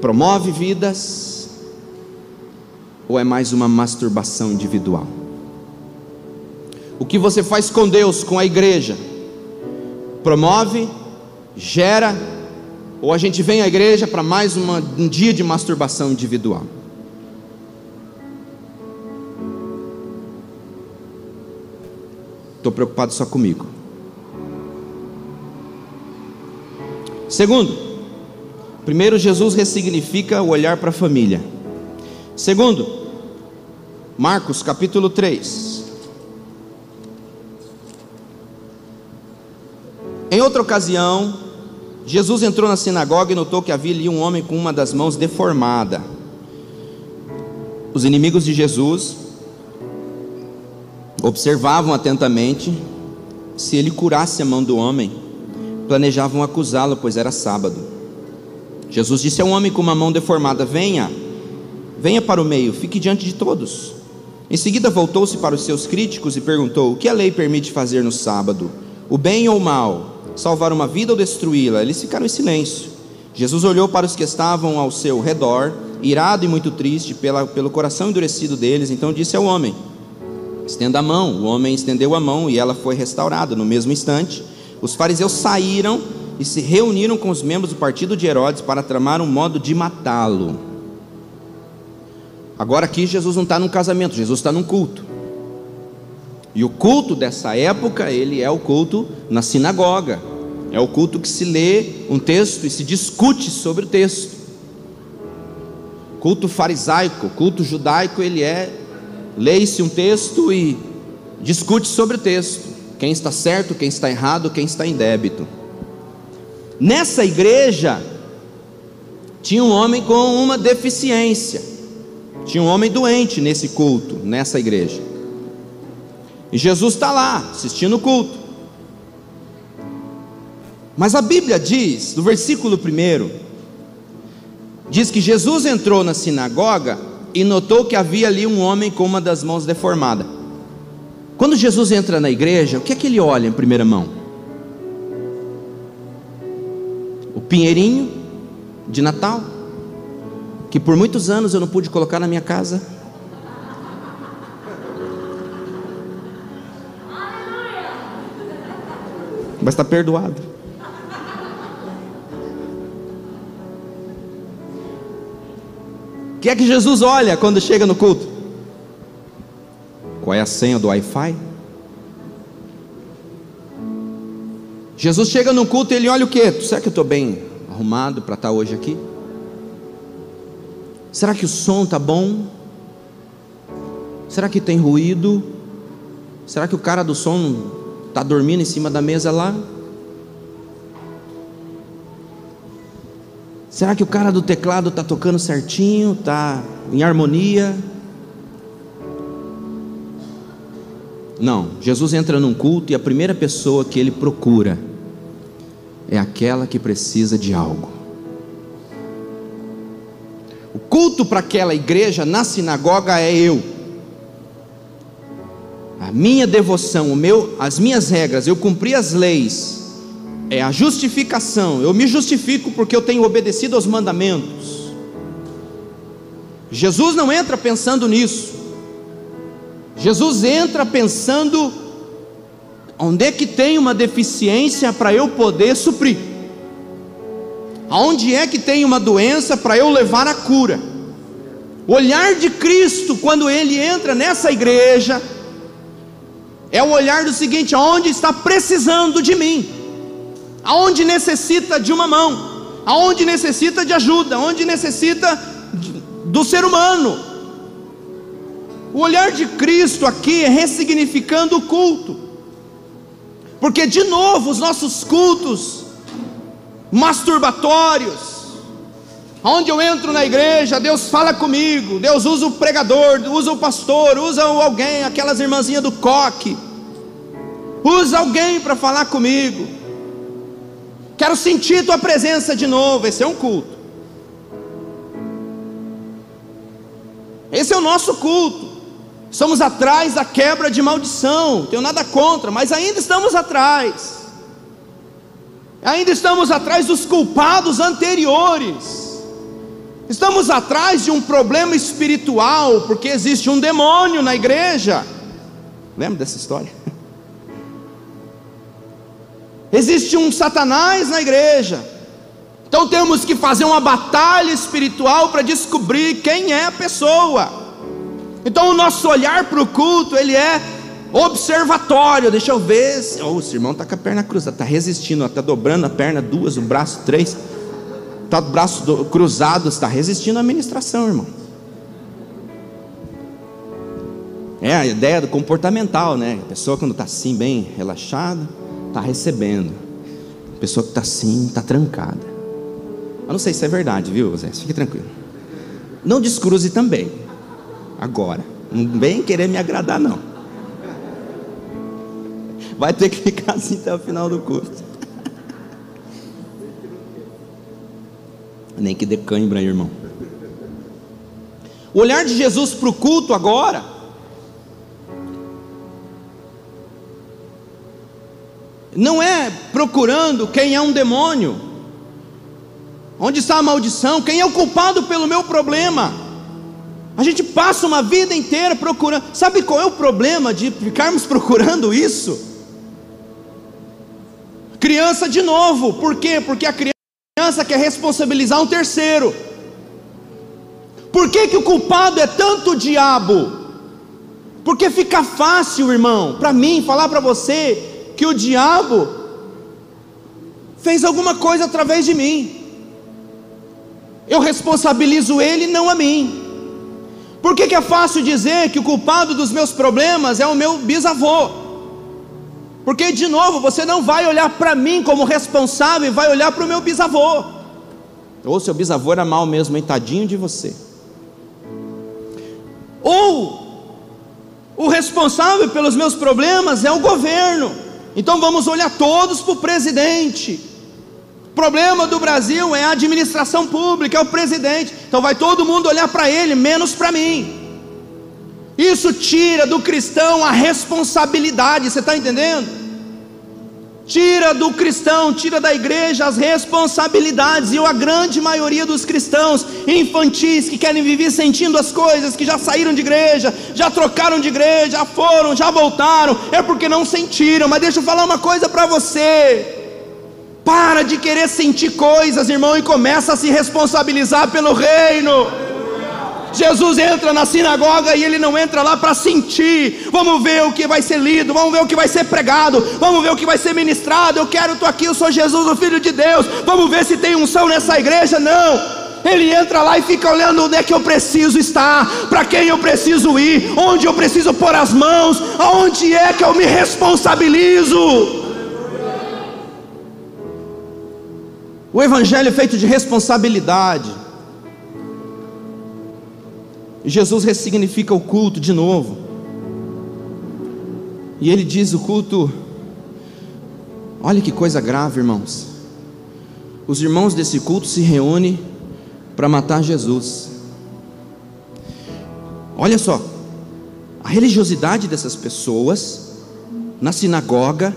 promove vidas, ou é mais uma masturbação individual? O que você faz com Deus, com a igreja, promove, gera, ou a gente vem à igreja para mais uma, um dia de masturbação individual. Estou preocupado só comigo. Segundo, primeiro, Jesus ressignifica o olhar para a família. Segundo, Marcos capítulo 3. Em outra ocasião, Jesus entrou na sinagoga e notou que havia ali um homem com uma das mãos deformada. Os inimigos de Jesus observavam atentamente se ele curasse a mão do homem, planejavam acusá-lo, pois era sábado. Jesus disse ao homem com uma mão deformada: Venha, venha para o meio, fique diante de todos. Em seguida voltou-se para os seus críticos e perguntou: O que a lei permite fazer no sábado? O bem ou o mal? Salvar uma vida ou destruí-la? Eles ficaram em silêncio. Jesus olhou para os que estavam ao seu redor, irado e muito triste pela, pelo coração endurecido deles, então disse ao homem: Estenda a mão. O homem estendeu a mão e ela foi restaurada. No mesmo instante, os fariseus saíram e se reuniram com os membros do partido de Herodes para tramar um modo de matá-lo. Agora aqui Jesus não está num casamento, Jesus está num culto. E o culto dessa época, ele é o culto na sinagoga. É o culto que se lê um texto e se discute sobre o texto. Culto farisaico, culto judaico, ele é leia-se um texto e discute sobre o texto, quem está certo, quem está errado, quem está em débito. Nessa igreja tinha um homem com uma deficiência. Tinha um homem doente nesse culto, nessa igreja. E Jesus está lá, assistindo o culto. Mas a Bíblia diz, no versículo 1, diz que Jesus entrou na sinagoga e notou que havia ali um homem com uma das mãos deformada. Quando Jesus entra na igreja, o que é que ele olha em primeira mão? O pinheirinho de Natal, que por muitos anos eu não pude colocar na minha casa. Mas está perdoado. O que é que Jesus olha quando chega no culto? Qual é a senha do Wi-Fi? Jesus chega no culto e ele olha o que? Será que eu estou bem arrumado para estar tá hoje aqui? Será que o som está bom? Será que tem ruído? Será que o cara do som está dormindo em cima da mesa lá? Será que o cara do teclado está tocando certinho, está em harmonia? Não, Jesus entra num culto e a primeira pessoa que ele procura é aquela que precisa de algo. O culto para aquela igreja na sinagoga é eu. A minha devoção, o meu, as minhas regras, eu cumpri as leis, é a justificação. Eu me justifico porque eu tenho obedecido aos mandamentos. Jesus não entra pensando nisso. Jesus entra pensando onde é que tem uma deficiência para eu poder suprir. Aonde é que tem uma doença para eu levar a cura? O olhar de Cristo quando ele entra nessa igreja é o olhar do seguinte: aonde está precisando de mim? aonde necessita de uma mão, aonde necessita de ajuda, aonde necessita do ser humano. O olhar de Cristo aqui é ressignificando o culto, porque de novo os nossos cultos masturbatórios, Onde eu entro na igreja, Deus fala comigo, Deus usa o pregador, usa o pastor, usa alguém, aquelas irmãzinhas do coque, usa alguém para falar comigo. Quero sentir tua presença de novo. Esse é um culto. Esse é o nosso culto. Somos atrás da quebra de maldição. Tenho nada contra, mas ainda estamos atrás. Ainda estamos atrás dos culpados anteriores. Estamos atrás de um problema espiritual, porque existe um demônio na igreja. Lembra dessa história? [laughs] Existe um Satanás na igreja. Então temos que fazer uma batalha espiritual para descobrir quem é a pessoa. Então o nosso olhar para o culto, ele é observatório. Deixa eu ver. Oh, o irmão está com a perna cruzada, está resistindo, está dobrando a perna duas, o braço três. Está o braço do, cruzado, está resistindo à administração, irmão. É a ideia do comportamental, né? A pessoa quando está assim, bem relaxada está recebendo. A pessoa que está assim, está trancada. Eu não sei se é verdade, viu, Zé? Fique tranquilo. Não descruze também. Agora. Não vem querer me agradar, não. Vai ter que [laughs] ficar assim até o final do curso. Nem que dê cãibra, irmão. O olhar de Jesus para o culto agora não é procurando quem é um demônio, onde está a maldição, quem é o culpado pelo meu problema. A gente passa uma vida inteira procurando, sabe qual é o problema de ficarmos [laughs] procurando isso? Criança de novo, por quê? Porque a criança quer responsabilizar um terceiro. Por que, que o culpado é tanto o diabo? Porque fica fácil, irmão, para mim falar para você que o diabo fez alguma coisa através de mim. eu responsabilizo ele, não a mim. Por que, que é fácil dizer que o culpado dos meus problemas é o meu bisavô? Porque, de novo, você não vai olhar para mim como responsável e vai olhar para o meu bisavô. Ou seu bisavô era mal mesmo, hein? Tadinho de você. Ou o responsável pelos meus problemas é o governo. Então vamos olhar todos para o presidente. O problema do Brasil é a administração pública, é o presidente. Então vai todo mundo olhar para ele, menos para mim. Isso tira do cristão a responsabilidade, você está entendendo? Tira do cristão, tira da igreja as responsabilidades, e a grande maioria dos cristãos infantis que querem viver sentindo as coisas, que já saíram de igreja, já trocaram de igreja, já foram, já voltaram, é porque não sentiram. Mas deixa eu falar uma coisa para você. Para de querer sentir coisas, irmão, e começa a se responsabilizar pelo reino. Jesus entra na sinagoga e ele não entra lá para sentir. Vamos ver o que vai ser lido, vamos ver o que vai ser pregado, vamos ver o que vai ser ministrado. Eu quero, estou aqui, eu sou Jesus, o Filho de Deus. Vamos ver se tem unção nessa igreja. Não. Ele entra lá e fica olhando onde é que eu preciso estar, para quem eu preciso ir, onde eu preciso pôr as mãos, aonde é que eu me responsabilizo. O Evangelho é feito de responsabilidade. Jesus ressignifica o culto de novo. E ele diz: o culto, olha que coisa grave, irmãos. Os irmãos desse culto se reúnem para matar Jesus. Olha só, a religiosidade dessas pessoas na sinagoga,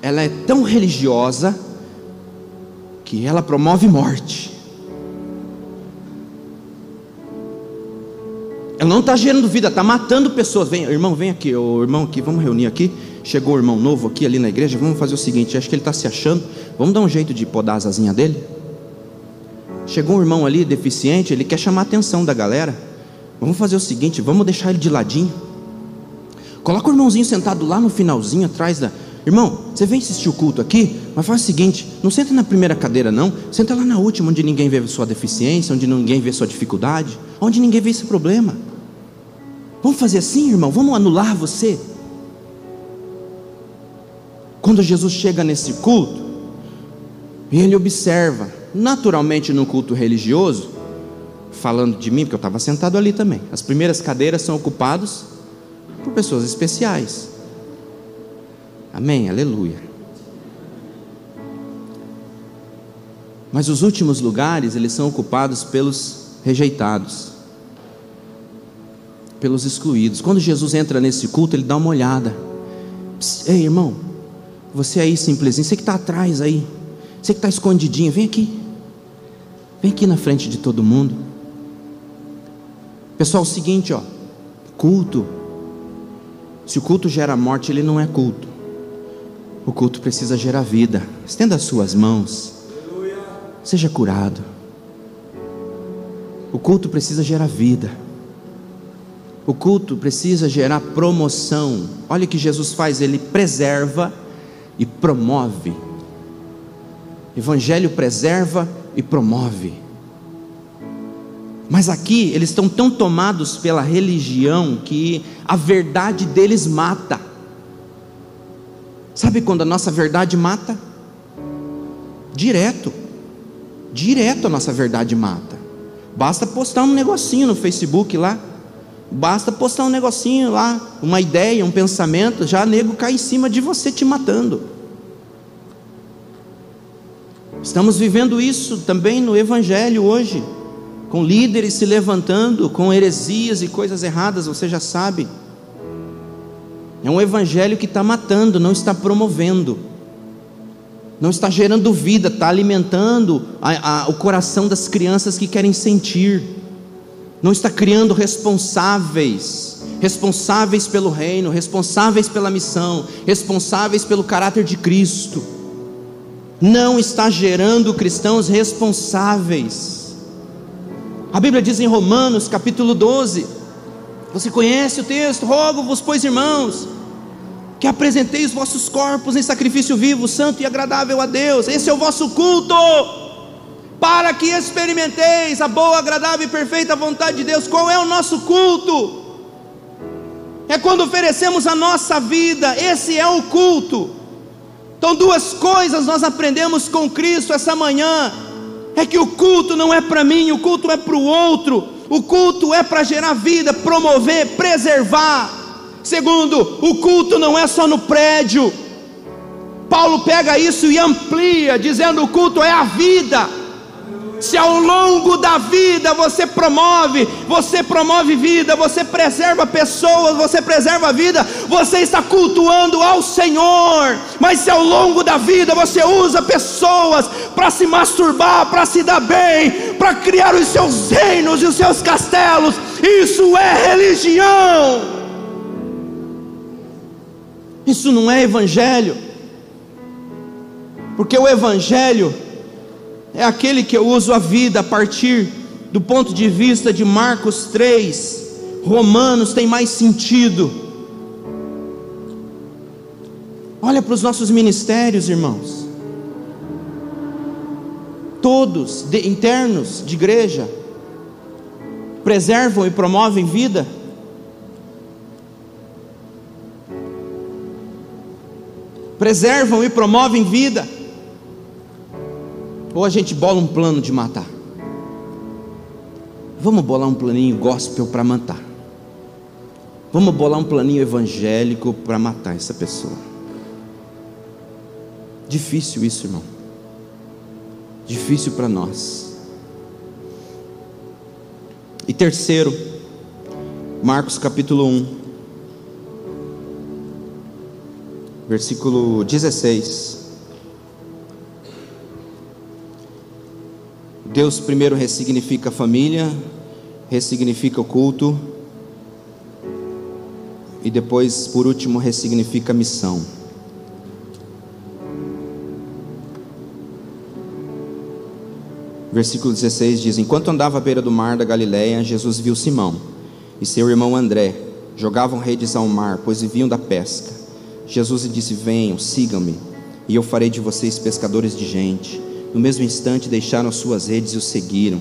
ela é tão religiosa que ela promove morte. Ela não está gerando vida, está matando pessoas. Vem, irmão, vem aqui, o irmão aqui, vamos reunir aqui. Chegou o irmão novo aqui ali na igreja. Vamos fazer o seguinte: acho que ele está se achando. Vamos dar um jeito de podar as asinhas dele. Chegou um irmão ali deficiente, ele quer chamar a atenção da galera. Vamos fazer o seguinte: vamos deixar ele de ladinho. Coloca o irmãozinho sentado lá no finalzinho atrás da. Irmão, você vem assistir o culto aqui, mas faz o seguinte: não senta na primeira cadeira, não. Senta lá na última, onde ninguém vê sua deficiência, onde ninguém vê sua dificuldade, onde ninguém vê esse problema. Vamos fazer assim, irmão? Vamos anular você? Quando Jesus chega nesse culto, e ele observa, naturalmente no culto religioso, falando de mim, porque eu estava sentado ali também. As primeiras cadeiras são ocupadas por pessoas especiais. Amém, aleluia. Mas os últimos lugares, eles são ocupados pelos rejeitados pelos excluídos. Quando Jesus entra nesse culto, ele dá uma olhada. Ei, irmão, você aí simplesinho, você que está atrás aí, você que está escondidinho, vem aqui. Vem aqui na frente de todo mundo. Pessoal, é o seguinte, ó, culto. Se o culto gera morte, ele não é culto. O culto precisa gerar vida. Estenda as suas mãos. Seja curado. O culto precisa gerar vida. O culto precisa gerar promoção. Olha o que Jesus faz, ele preserva e promove. Evangelho preserva e promove. Mas aqui eles estão tão tomados pela religião que a verdade deles mata. Sabe quando a nossa verdade mata? Direto. Direto a nossa verdade mata. Basta postar um negocinho no Facebook lá. Basta postar um negocinho lá, uma ideia, um pensamento, já nego cai em cima de você te matando. Estamos vivendo isso também no Evangelho hoje, com líderes se levantando com heresias e coisas erradas, você já sabe. É um Evangelho que está matando, não está promovendo, não está gerando vida, está alimentando a, a, o coração das crianças que querem sentir não está criando responsáveis, responsáveis pelo reino, responsáveis pela missão, responsáveis pelo caráter de Cristo. Não está gerando cristãos responsáveis. A Bíblia diz em Romanos, capítulo 12, você conhece o texto? Rogo-vos, pois, irmãos, que apresentei os vossos corpos em sacrifício vivo, santo e agradável a Deus. Esse é o vosso culto. Para que experimenteis a boa, agradável e perfeita vontade de Deus. Qual é o nosso culto? É quando oferecemos a nossa vida, esse é o culto. Então, duas coisas nós aprendemos com Cristo essa manhã: é que o culto não é para mim, o culto é para o outro, o culto é para gerar vida, promover, preservar. Segundo, o culto não é só no prédio. Paulo pega isso e amplia, dizendo: o culto é a vida. Se ao longo da vida você promove, você promove vida, você preserva pessoas, você preserva a vida, você está cultuando ao Senhor. Mas se ao longo da vida você usa pessoas para se masturbar, para se dar bem, para criar os seus reinos e os seus castelos, isso é religião. Isso não é evangelho. Porque o evangelho é aquele que eu uso a vida a partir do ponto de vista de Marcos 3, Romanos tem mais sentido. Olha para os nossos ministérios, irmãos. Todos de, internos de igreja preservam e promovem vida. Preservam e promovem vida ou a gente bola um plano de matar. Vamos bolar um planinho gospel para matar. Vamos bolar um planinho evangélico para matar essa pessoa. Difícil isso, irmão. Difícil para nós. E terceiro, Marcos capítulo 1, versículo 16. Deus primeiro ressignifica a família, ressignifica o culto e depois, por último, ressignifica a missão. Versículo 16 diz: Enquanto andava à beira do mar da Galiléia, Jesus viu Simão e seu irmão André jogavam redes ao mar, pois viviam da pesca. Jesus lhe disse: Venham, sigam-me, e eu farei de vocês pescadores de gente. No mesmo instante deixaram suas redes e o seguiram.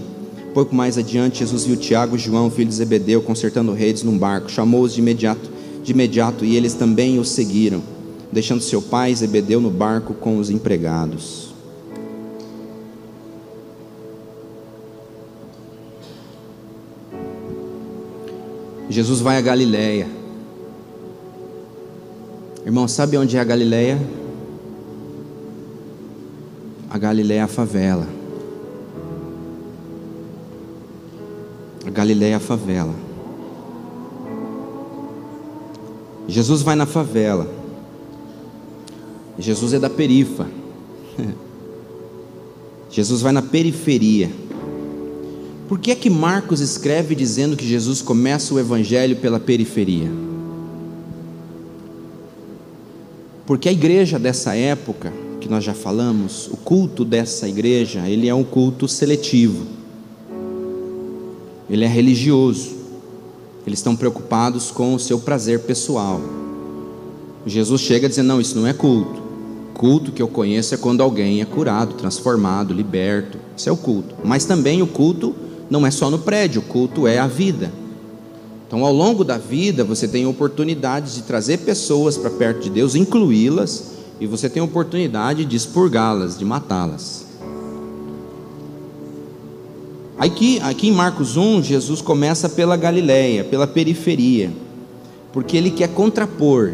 Pouco mais adiante, Jesus viu Tiago e João, filhos de Zebedeu, consertando redes num barco. Chamou-os de imediato, de imediato e eles também o seguiram, deixando seu pai Zebedeu no barco com os empregados. Jesus vai a Galiléia. Irmão, sabe onde é a Galiléia? A Galiléia é a favela. A Galiléia a favela. Jesus vai na favela. Jesus é da perifa. [laughs] Jesus vai na periferia. Por que é que Marcos escreve dizendo que Jesus começa o evangelho pela periferia? Porque a igreja dessa época que nós já falamos, o culto dessa igreja, ele é um culto seletivo. Ele é religioso. Eles estão preocupados com o seu prazer pessoal. Jesus chega dizendo: "Não, isso não é culto. Culto que eu conheço é quando alguém é curado, transformado, liberto. Isso é o culto. Mas também o culto não é só no prédio, o culto é a vida. Então, ao longo da vida, você tem oportunidades de trazer pessoas para perto de Deus, incluí-las e você tem a oportunidade de expurgá-las, de matá-las. Aqui, aqui em Marcos 1, Jesus começa pela Galileia, pela periferia, porque ele quer contrapor.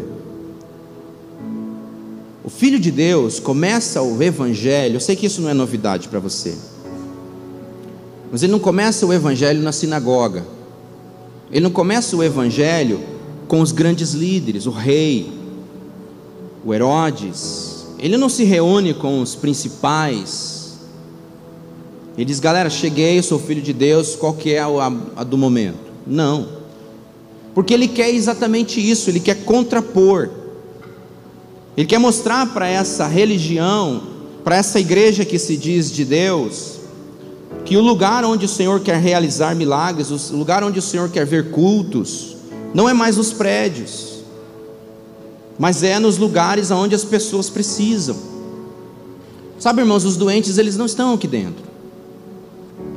O Filho de Deus começa o Evangelho, eu sei que isso não é novidade para você, mas ele não começa o Evangelho na sinagoga, ele não começa o Evangelho com os grandes líderes, o rei, o Herodes, ele não se reúne com os principais. Ele diz: galera, cheguei, sou filho de Deus, qual que é a, a do momento? Não, porque ele quer exatamente isso, ele quer contrapor, ele quer mostrar para essa religião, para essa igreja que se diz de Deus, que o lugar onde o Senhor quer realizar milagres, o lugar onde o Senhor quer ver cultos, não é mais os prédios, mas é nos lugares onde as pessoas precisam. Sabe, irmãos, os doentes eles não estão aqui dentro.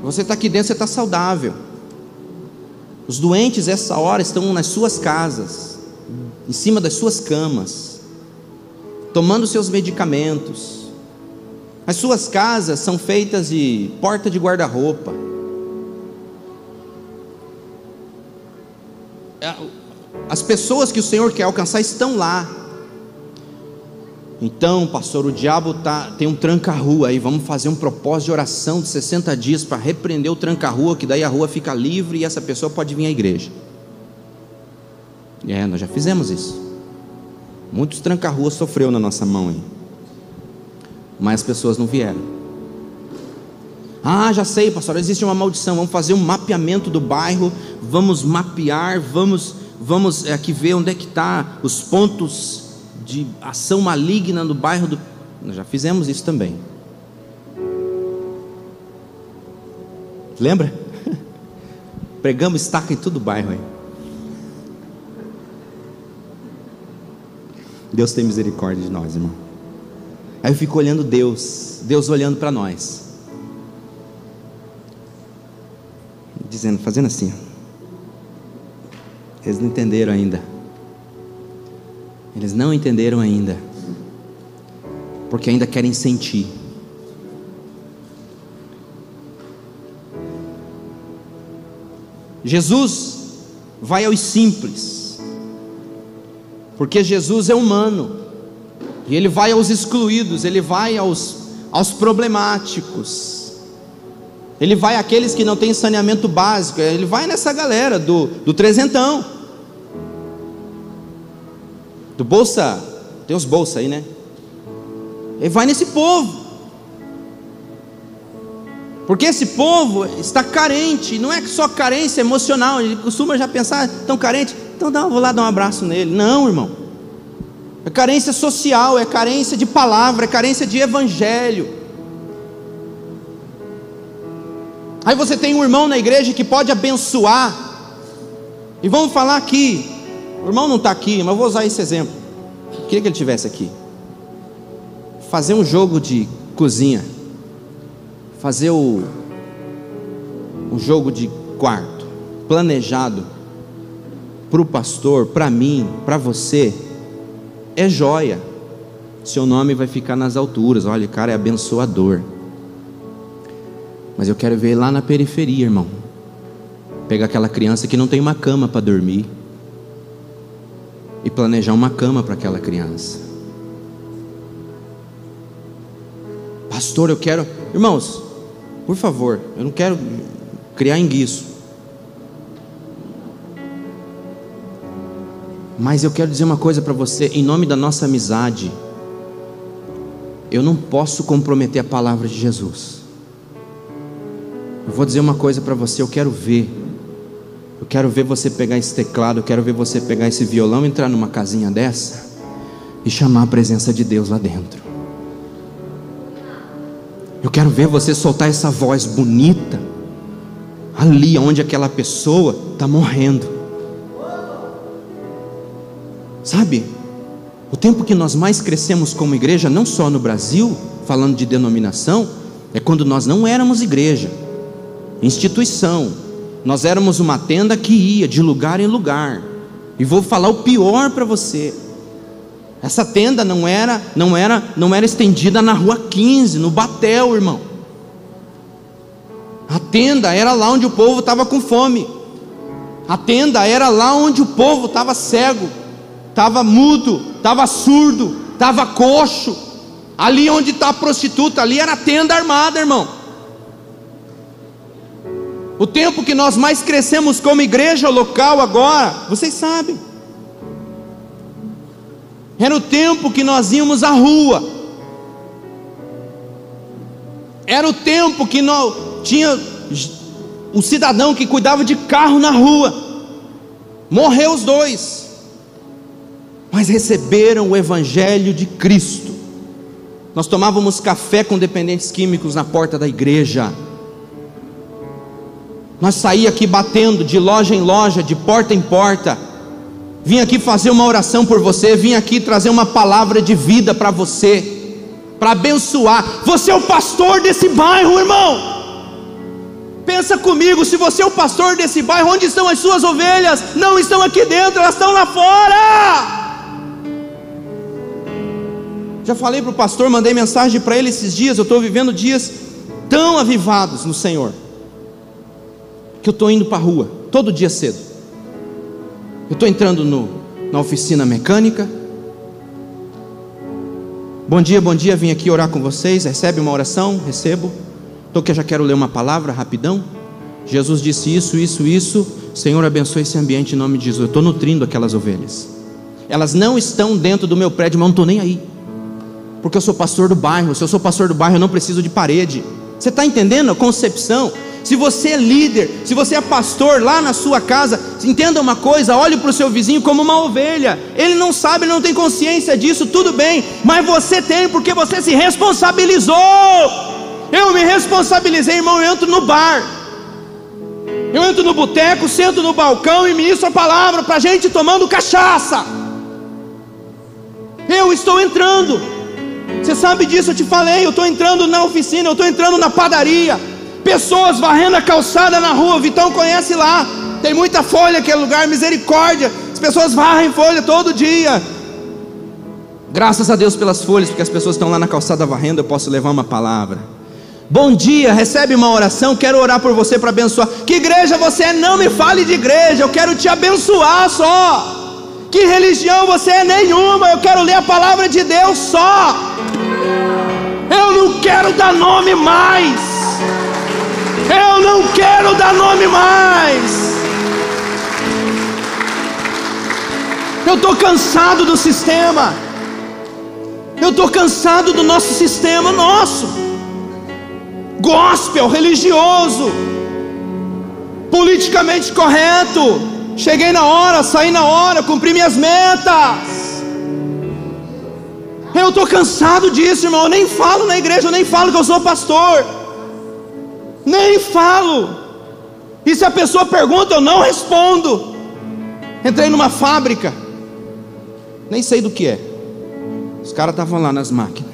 Você está aqui dentro, você está saudável. Os doentes, essa hora, estão nas suas casas, em cima das suas camas, tomando seus medicamentos. As suas casas são feitas de porta de guarda-roupa. As pessoas que o Senhor quer alcançar estão lá. Então, pastor, o diabo tá, tem um tranca-rua aí, vamos fazer um propósito de oração de 60 dias para repreender o tranca-rua, que daí a rua fica livre e essa pessoa pode vir à igreja. É, nós já fizemos isso. Muitos tranca-ruas sofreu na nossa mão aí. Mas as pessoas não vieram. Ah, já sei, pastor, existe uma maldição. Vamos fazer um mapeamento do bairro, vamos mapear, vamos, vamos aqui ver onde é que está os pontos de ação maligna no bairro do. Nós já fizemos isso também. Lembra? [laughs] Pregamos estaca em todo o bairro aí. Deus tem misericórdia de nós, irmão. Aí eu fico olhando Deus, Deus olhando para nós, dizendo, fazendo assim. Eles não entenderam ainda. Eles não entenderam ainda, porque ainda querem sentir. Jesus vai aos simples, porque Jesus é humano, e ele vai aos excluídos, ele vai aos, aos problemáticos, ele vai àqueles que não têm saneamento básico, ele vai nessa galera do, do trezentão do bolsa, tem os bolsa aí, né? Ele vai nesse povo. Porque esse povo está carente, não é só carência emocional, ele costuma já pensar, tão carente, então dá, vou lá dar um abraço nele. Não, irmão. É carência social, é carência de palavra, é carência de evangelho. Aí você tem um irmão na igreja que pode abençoar. E vamos falar aqui, o irmão não está aqui, mas eu vou usar esse exemplo. Queria que ele tivesse aqui. Fazer um jogo de cozinha. Fazer o, jogo de quarto. Planejado. Para o pastor, para mim, para você. É joia. Seu nome vai ficar nas alturas. Olha, o cara é abençoador. Mas eu quero ver lá na periferia, irmão. Pega aquela criança que não tem uma cama para dormir e planejar uma cama para aquela criança. Pastor, eu quero. Irmãos, por favor, eu não quero criar enguiço. Mas eu quero dizer uma coisa para você, em nome da nossa amizade. Eu não posso comprometer a palavra de Jesus. Eu vou dizer uma coisa para você, eu quero ver eu quero ver você pegar esse teclado, eu quero ver você pegar esse violão, entrar numa casinha dessa e chamar a presença de Deus lá dentro. Eu quero ver você soltar essa voz bonita ali onde aquela pessoa está morrendo. Sabe? O tempo que nós mais crescemos como igreja, não só no Brasil, falando de denominação, é quando nós não éramos igreja, instituição, nós éramos uma tenda que ia de lugar em lugar. E vou falar o pior para você. Essa tenda não era, não era, não era estendida na rua 15, no Batel, irmão. A tenda era lá onde o povo estava com fome. A tenda era lá onde o povo estava cego, estava mudo, estava surdo, estava coxo. Ali onde está a prostituta, ali era a tenda armada, irmão. O tempo que nós mais crescemos como igreja local agora, vocês sabem. Era o tempo que nós íamos à rua. Era o tempo que nós tinha um cidadão que cuidava de carro na rua. Morreu os dois. Mas receberam o evangelho de Cristo. Nós tomávamos café com dependentes químicos na porta da igreja. Nós saímos aqui batendo de loja em loja, de porta em porta. Vim aqui fazer uma oração por você, vim aqui trazer uma palavra de vida para você, para abençoar. Você é o pastor desse bairro, irmão. Pensa comigo, se você é o pastor desse bairro, onde estão as suas ovelhas? Não estão aqui dentro, elas estão lá fora. Já falei para o pastor, mandei mensagem para ele esses dias. Eu estou vivendo dias tão avivados no Senhor, que eu estou indo para a rua, todo dia cedo. Eu estou entrando no, na oficina mecânica. Bom dia, bom dia, vim aqui orar com vocês. Recebe uma oração? Recebo. Estou que eu já quero ler uma palavra rapidão. Jesus disse isso, isso, isso. Senhor, abençoe esse ambiente em nome de Jesus. Eu estou nutrindo aquelas ovelhas. Elas não estão dentro do meu prédio, mas não estou nem aí. Porque eu sou pastor do bairro. Se eu sou pastor do bairro, eu não preciso de parede. Você está entendendo a concepção? Se você é líder, se você é pastor lá na sua casa, entenda uma coisa: olhe para o seu vizinho como uma ovelha. Ele não sabe, ele não tem consciência disso, tudo bem, mas você tem porque você se responsabilizou. Eu me responsabilizei, irmão. Eu entro no bar, eu entro no boteco, sento no balcão e ministro a palavra para a gente tomando cachaça. Eu estou entrando. Você sabe disso, eu te falei. Eu estou entrando na oficina, eu estou entrando na padaria. Pessoas varrendo a calçada na rua. Vitão conhece lá. Tem muita folha aquele lugar, misericórdia. As pessoas varrem folha todo dia. Graças a Deus pelas folhas, porque as pessoas estão lá na calçada varrendo, eu posso levar uma palavra. Bom dia, recebe uma oração, quero orar por você para abençoar. Que igreja você é? Não me fale de igreja, eu quero te abençoar só. Que religião você é? Nenhuma, eu quero ler a palavra de Deus só. Eu não quero dar nome mais. Eu não quero dar nome mais. Eu estou cansado do sistema. Eu estou cansado do nosso sistema, nosso gospel, religioso, politicamente correto. Cheguei na hora, saí na hora, cumpri minhas metas. Eu estou cansado disso, irmão. Eu nem falo na igreja, eu nem falo que eu sou pastor. Nem falo. E se a pessoa pergunta, eu não respondo. Entrei numa fábrica, nem sei do que é. Os caras estavam lá nas máquinas.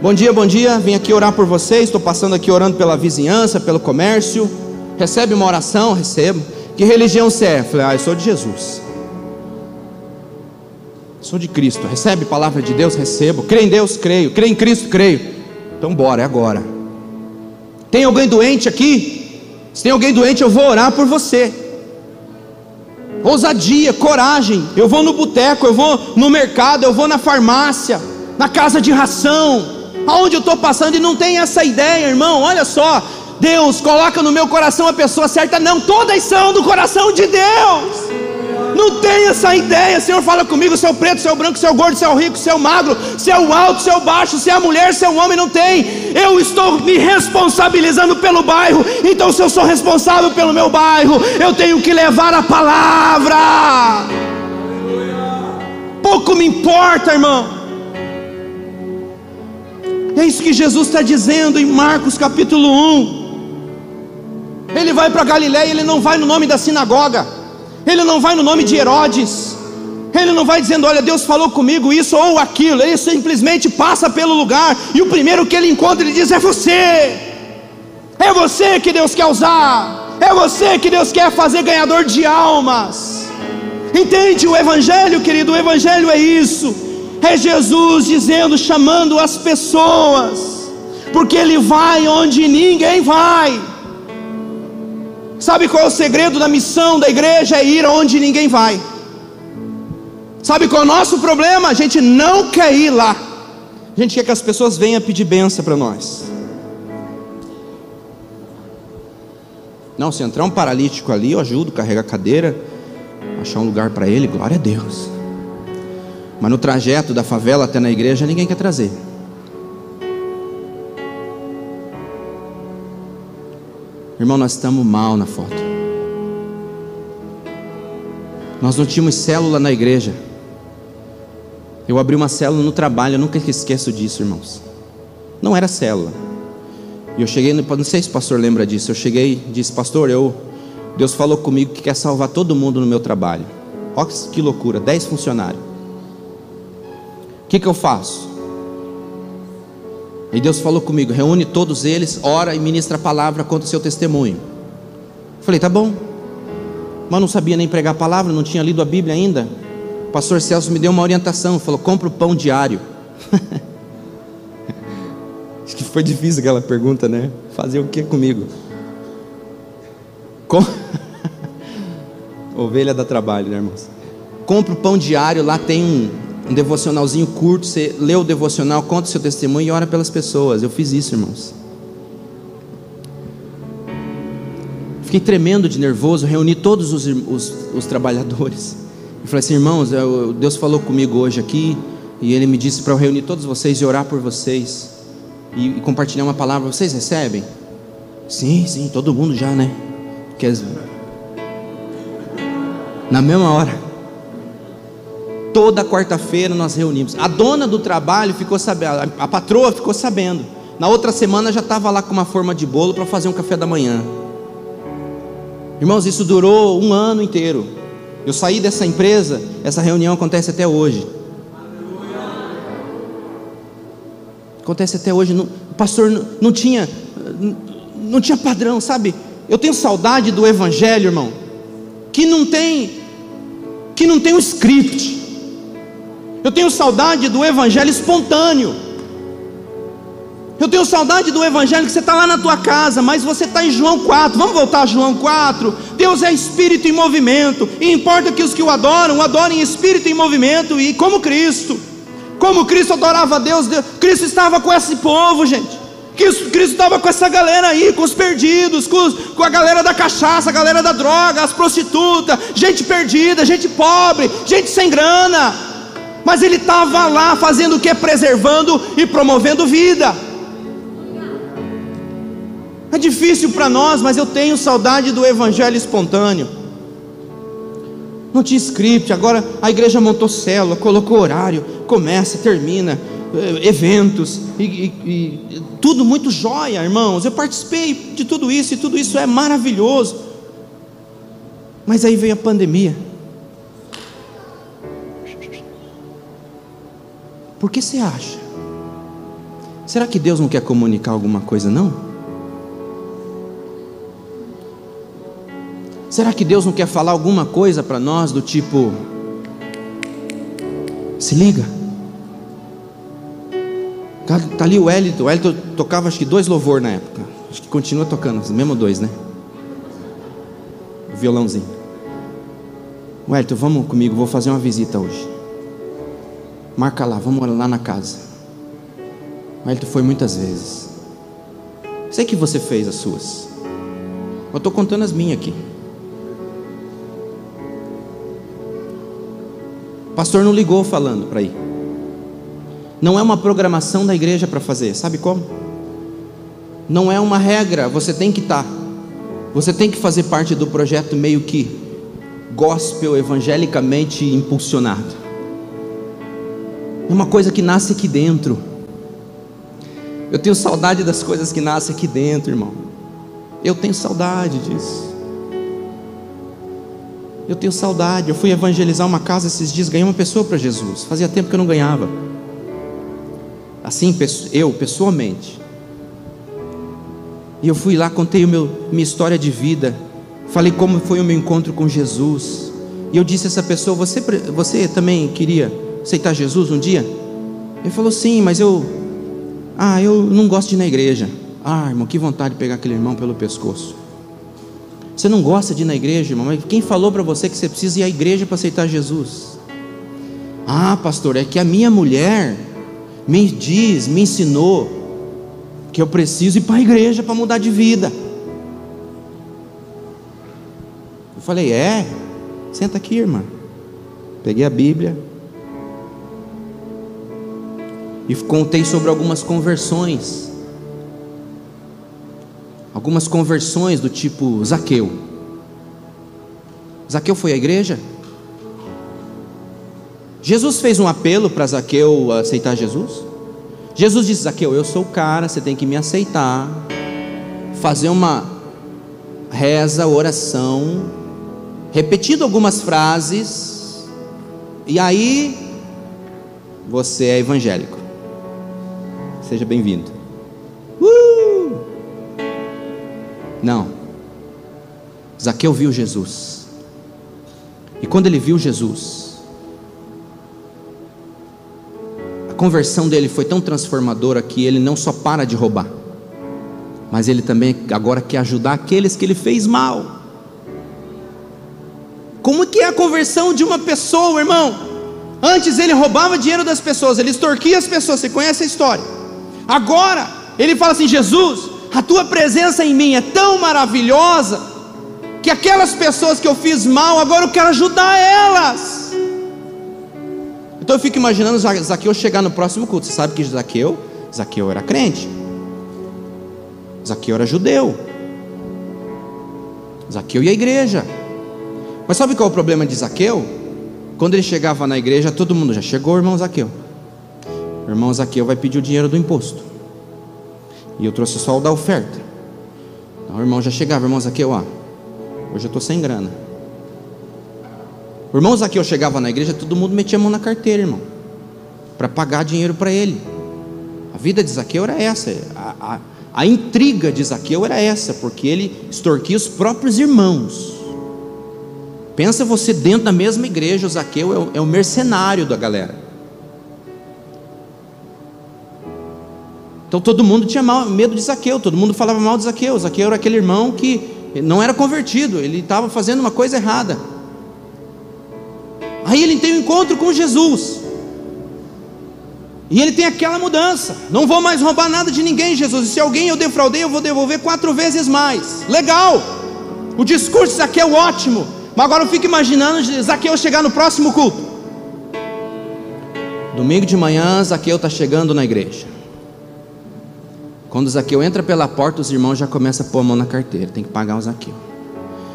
Bom dia, bom dia. Vim aqui orar por vocês. Estou passando aqui orando pela vizinhança, pelo comércio. Recebe uma oração? Recebo. Que religião você é? Falei, ah, eu sou de Jesus. Sou de Cristo. Recebe palavra de Deus? Recebo. Crê em Deus? Creio. Crê em Cristo? Creio. Então bora, é agora. Tem alguém doente aqui? Se tem alguém doente, eu vou orar por você. Ousadia, coragem. Eu vou no boteco, eu vou no mercado, eu vou na farmácia, na casa de ração aonde eu estou passando e não tem essa ideia, irmão. Olha só, Deus coloca no meu coração a pessoa certa, não, todas são do coração de Deus. Não tem essa ideia, Senhor fala comigo, se o preto, se o branco, se o gordo, se o rico, se o magro, se o alto, se o baixo, se é mulher, se é o homem, não tem. Eu estou me responsabilizando pelo bairro, então se eu sou responsável pelo meu bairro, eu tenho que levar a palavra. Pouco me importa, irmão. É isso que Jesus está dizendo em Marcos capítulo 1. Ele vai para Galiléia, ele não vai no nome da sinagoga, ele não vai no nome de Herodes, ele não vai dizendo, olha, Deus falou comigo isso ou aquilo, ele simplesmente passa pelo lugar, e o primeiro que ele encontra, ele diz: É você, é você que Deus quer usar, é você que Deus quer fazer ganhador de almas. Entende o Evangelho, querido? O Evangelho é isso. É Jesus dizendo, chamando as pessoas, porque Ele vai onde ninguém vai. Sabe qual é o segredo da missão da igreja? É ir onde ninguém vai. Sabe qual é o nosso problema? A gente não quer ir lá. A gente quer que as pessoas venham pedir benção para nós. Não, se entrar um paralítico ali, eu ajudo, carregar a cadeira, achar um lugar para ele, glória a Deus. Mas no trajeto da favela até na igreja ninguém quer trazer. Irmão, nós estamos mal na foto. Nós não tínhamos célula na igreja. Eu abri uma célula no trabalho, eu nunca esqueço disso, irmãos. Não era célula. E eu cheguei, não sei se o pastor lembra disso. Eu cheguei e disse, pastor, eu, Deus falou comigo que quer salvar todo mundo no meu trabalho. Olha que loucura, dez funcionários. O que, que eu faço? E Deus falou comigo: reúne todos eles, ora e ministra a palavra contra o seu testemunho. Falei, tá bom. Mas não sabia nem pregar a palavra, não tinha lido a Bíblia ainda. O pastor Celso me deu uma orientação, falou: compra o pão diário. [laughs] Acho que foi difícil aquela pergunta, né? Fazer o que comigo? Com... [laughs] Ovelha dá trabalho, né, irmãos? Compra o pão diário, lá tem um, um devocionalzinho curto, você lê o devocional, conta o seu testemunho e ora pelas pessoas. Eu fiz isso, irmãos. Fiquei tremendo de nervoso, reuni todos os, os, os trabalhadores. E falei assim, irmãos, Deus falou comigo hoje aqui, e Ele me disse para eu reunir todos vocês e orar por vocês, e, e compartilhar uma palavra. Vocês recebem? Sim, sim, todo mundo já, né? Quer Na mesma hora toda quarta-feira nós reunimos. A dona do trabalho ficou sabendo, a patroa ficou sabendo. Na outra semana já estava lá com uma forma de bolo para fazer um café da manhã. Irmãos, isso durou um ano inteiro. Eu saí dessa empresa, essa reunião acontece até hoje. Acontece até hoje. o pastor não, tinha, não tinha padrão, sabe? Eu tenho saudade do evangelho, irmão, que não tem, que não tem um script. Eu tenho saudade do evangelho espontâneo. Eu tenho saudade do evangelho que você está lá na tua casa, mas você está em João 4. Vamos voltar a João 4. Deus é espírito em movimento, e importa que os que o adoram, o adorem em espírito em movimento e como Cristo. Como Cristo adorava a Deus, Deus Cristo estava com esse povo, gente. Cristo, estava com essa galera aí, com os perdidos, com, com a galera da cachaça, a galera da droga, as prostitutas, gente perdida, gente pobre, gente sem grana mas ele estava lá fazendo o que? Preservando e promovendo vida. É difícil para nós, mas eu tenho saudade do evangelho espontâneo. Não tinha script, agora a igreja montou célula, colocou horário, começa, termina, eh, eventos, e, e, e tudo muito jóia, irmãos. Eu participei de tudo isso e tudo isso é maravilhoso. Mas aí veio a pandemia. Por que você acha? Será que Deus não quer comunicar alguma coisa, não? Será que Deus não quer falar alguma coisa para nós do tipo: se liga? Tá, tá ali o Elito, o Elito tocava acho que dois louvor na época, acho que continua tocando, mesmo dois, né? O violãozinho. Elito, vamos comigo, vou fazer uma visita hoje. Marca lá, vamos lá na casa. Mas tu foi muitas vezes. Sei que você fez as suas. Eu estou contando as minhas aqui. O pastor não ligou falando para ir. Não é uma programação da igreja para fazer, sabe como? Não é uma regra, você tem que estar. Tá. Você tem que fazer parte do projeto meio que gospel evangelicamente impulsionado. É uma coisa que nasce aqui dentro. Eu tenho saudade das coisas que nascem aqui dentro, irmão. Eu tenho saudade disso. Eu tenho saudade. Eu fui evangelizar uma casa esses dias, ganhei uma pessoa para Jesus. Fazia tempo que eu não ganhava. Assim, eu pessoalmente. E eu fui lá, contei o meu, minha história de vida. Falei como foi o meu encontro com Jesus. E eu disse a essa pessoa: Você, você também queria aceitar Jesus um dia? Ele falou: Sim, mas eu. Ah, eu não gosto de ir na igreja. Ah, irmão, que vontade de pegar aquele irmão pelo pescoço. Você não gosta de ir na igreja, irmão? Mas quem falou para você que você precisa ir à igreja para aceitar Jesus? Ah, pastor, é que a minha mulher me diz, me ensinou que eu preciso ir para a igreja para mudar de vida. Eu falei: É, senta aqui, irmã. Peguei a Bíblia, e contei sobre algumas conversões. Algumas conversões do tipo Zaqueu. Zaqueu foi à igreja? Jesus fez um apelo para Zaqueu aceitar Jesus? Jesus disse: Zaqueu, eu sou o cara, você tem que me aceitar. Fazer uma reza, oração, repetindo algumas frases, e aí você é evangélico. Seja bem-vindo. Uh! Não. Zaqueu viu Jesus. E quando ele viu Jesus, a conversão dele foi tão transformadora que ele não só para de roubar, mas ele também agora quer ajudar aqueles que ele fez mal. Como que é a conversão de uma pessoa, irmão? Antes ele roubava dinheiro das pessoas, ele extorquia as pessoas, você conhece a história. Agora, ele fala assim: Jesus, a tua presença em mim é tão maravilhosa, que aquelas pessoas que eu fiz mal, agora eu quero ajudar elas. Então eu fico imaginando Zaqueu chegar no próximo culto. Você sabe que Zaqueu, Zaqueu era crente. Zaqueu era judeu. Zaqueu ia à igreja. Mas sabe qual é o problema de Zaqueu? Quando ele chegava na igreja, todo mundo já chegou, irmão Zaqueu. O irmão Zaqueu vai pedir o dinheiro do imposto. E eu trouxe só o da oferta. Então, o irmão já chegava, irmão Zaqueu, ó, hoje eu estou sem grana. O irmão Zaqueu chegava na igreja, todo mundo metia a mão na carteira, irmão, para pagar dinheiro para ele. A vida de Zaqueu era essa, a, a, a intriga de Zaqueu era essa, porque ele extorquia os próprios irmãos. Pensa você dentro da mesma igreja, o Zaqueu é o, é o mercenário da galera. Então todo mundo tinha mal, medo de Zaqueu, todo mundo falava mal de Zaqueu. Zaqueu era aquele irmão que não era convertido, ele estava fazendo uma coisa errada. Aí ele tem um encontro com Jesus. E ele tem aquela mudança. Não vou mais roubar nada de ninguém, Jesus. E se alguém eu defraudei, eu vou devolver quatro vezes mais. Legal. O discurso de Zaqueu ótimo. Mas agora eu fico imaginando Zaqueu chegar no próximo culto. Domingo de manhã, Zaqueu está chegando na igreja. Quando o Zaqueu entra pela porta, os irmãos já começam a pôr a mão na carteira, tem que pagar o Zaqueu.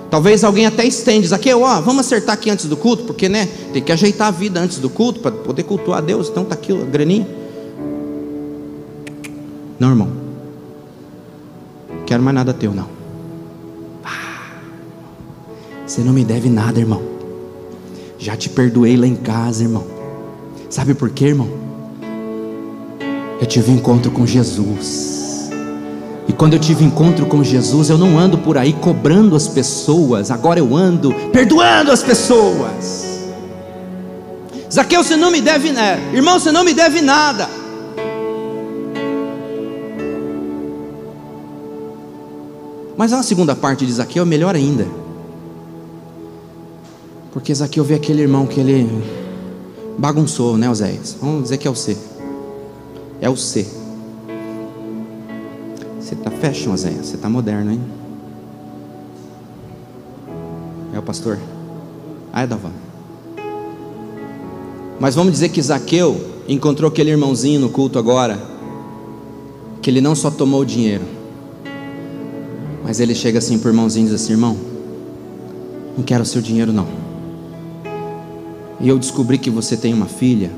Talvez alguém até estende, Zaqueu, ó, vamos acertar aqui antes do culto, porque né, tem que ajeitar a vida antes do culto para poder cultuar a Deus, então tá aqui a graninha. Não, irmão. Quero mais nada teu, não. Ah, você não me deve nada, irmão. Já te perdoei lá em casa, irmão. Sabe por quê, irmão? Eu tive um encontro com Jesus. E quando eu tive encontro com Jesus, eu não ando por aí cobrando as pessoas, agora eu ando perdoando as pessoas. Zaqueu, você não me deve, né? irmão, você não me deve nada. Mas a segunda parte de Zaqueu é melhor ainda. Porque Zaqueu vê aquele irmão que ele bagunçou, né, Oséias? Vamos dizer que é o C. É o C. Você está fashion, Zé. Você está moderno, hein? É o pastor? Ah, é Davan. Mas vamos dizer que Zaqueu encontrou aquele irmãozinho no culto agora, que ele não só tomou o dinheiro, mas ele chega assim o irmãozinho e diz assim: irmão, não quero o seu dinheiro não. E eu descobri que você tem uma filha,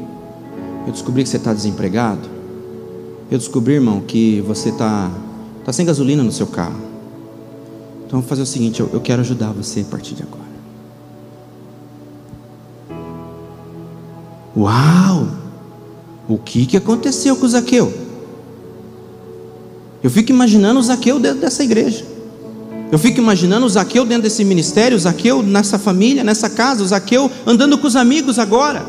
eu descobri que você está desempregado, eu descobri, irmão, que você está Está sem gasolina no seu carro. Então vamos fazer o seguinte: eu, eu quero ajudar você a partir de agora. Uau! O que, que aconteceu com o Zaqueu? Eu fico imaginando o Zaqueu dentro dessa igreja. Eu fico imaginando o Zaqueu dentro desse ministério, o Zaqueu nessa família, nessa casa, o Zaqueu andando com os amigos agora.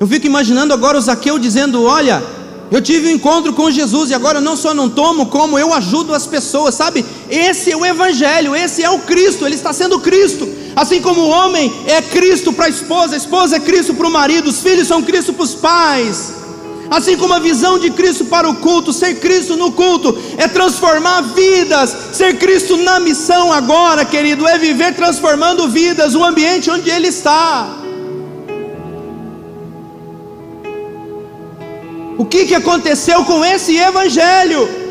Eu fico imaginando agora o Zaqueu dizendo: Olha, eu tive um encontro com Jesus e agora eu não só não tomo, como eu ajudo as pessoas, sabe? Esse é o Evangelho, esse é o Cristo, ele está sendo Cristo. Assim como o homem é Cristo para a esposa, a esposa é Cristo para o marido, os filhos são Cristo para os pais. Assim como a visão de Cristo para o culto, ser Cristo no culto é transformar vidas, ser Cristo na missão agora, querido, é viver transformando vidas, o ambiente onde Ele está. O que, que aconteceu com esse evangelho?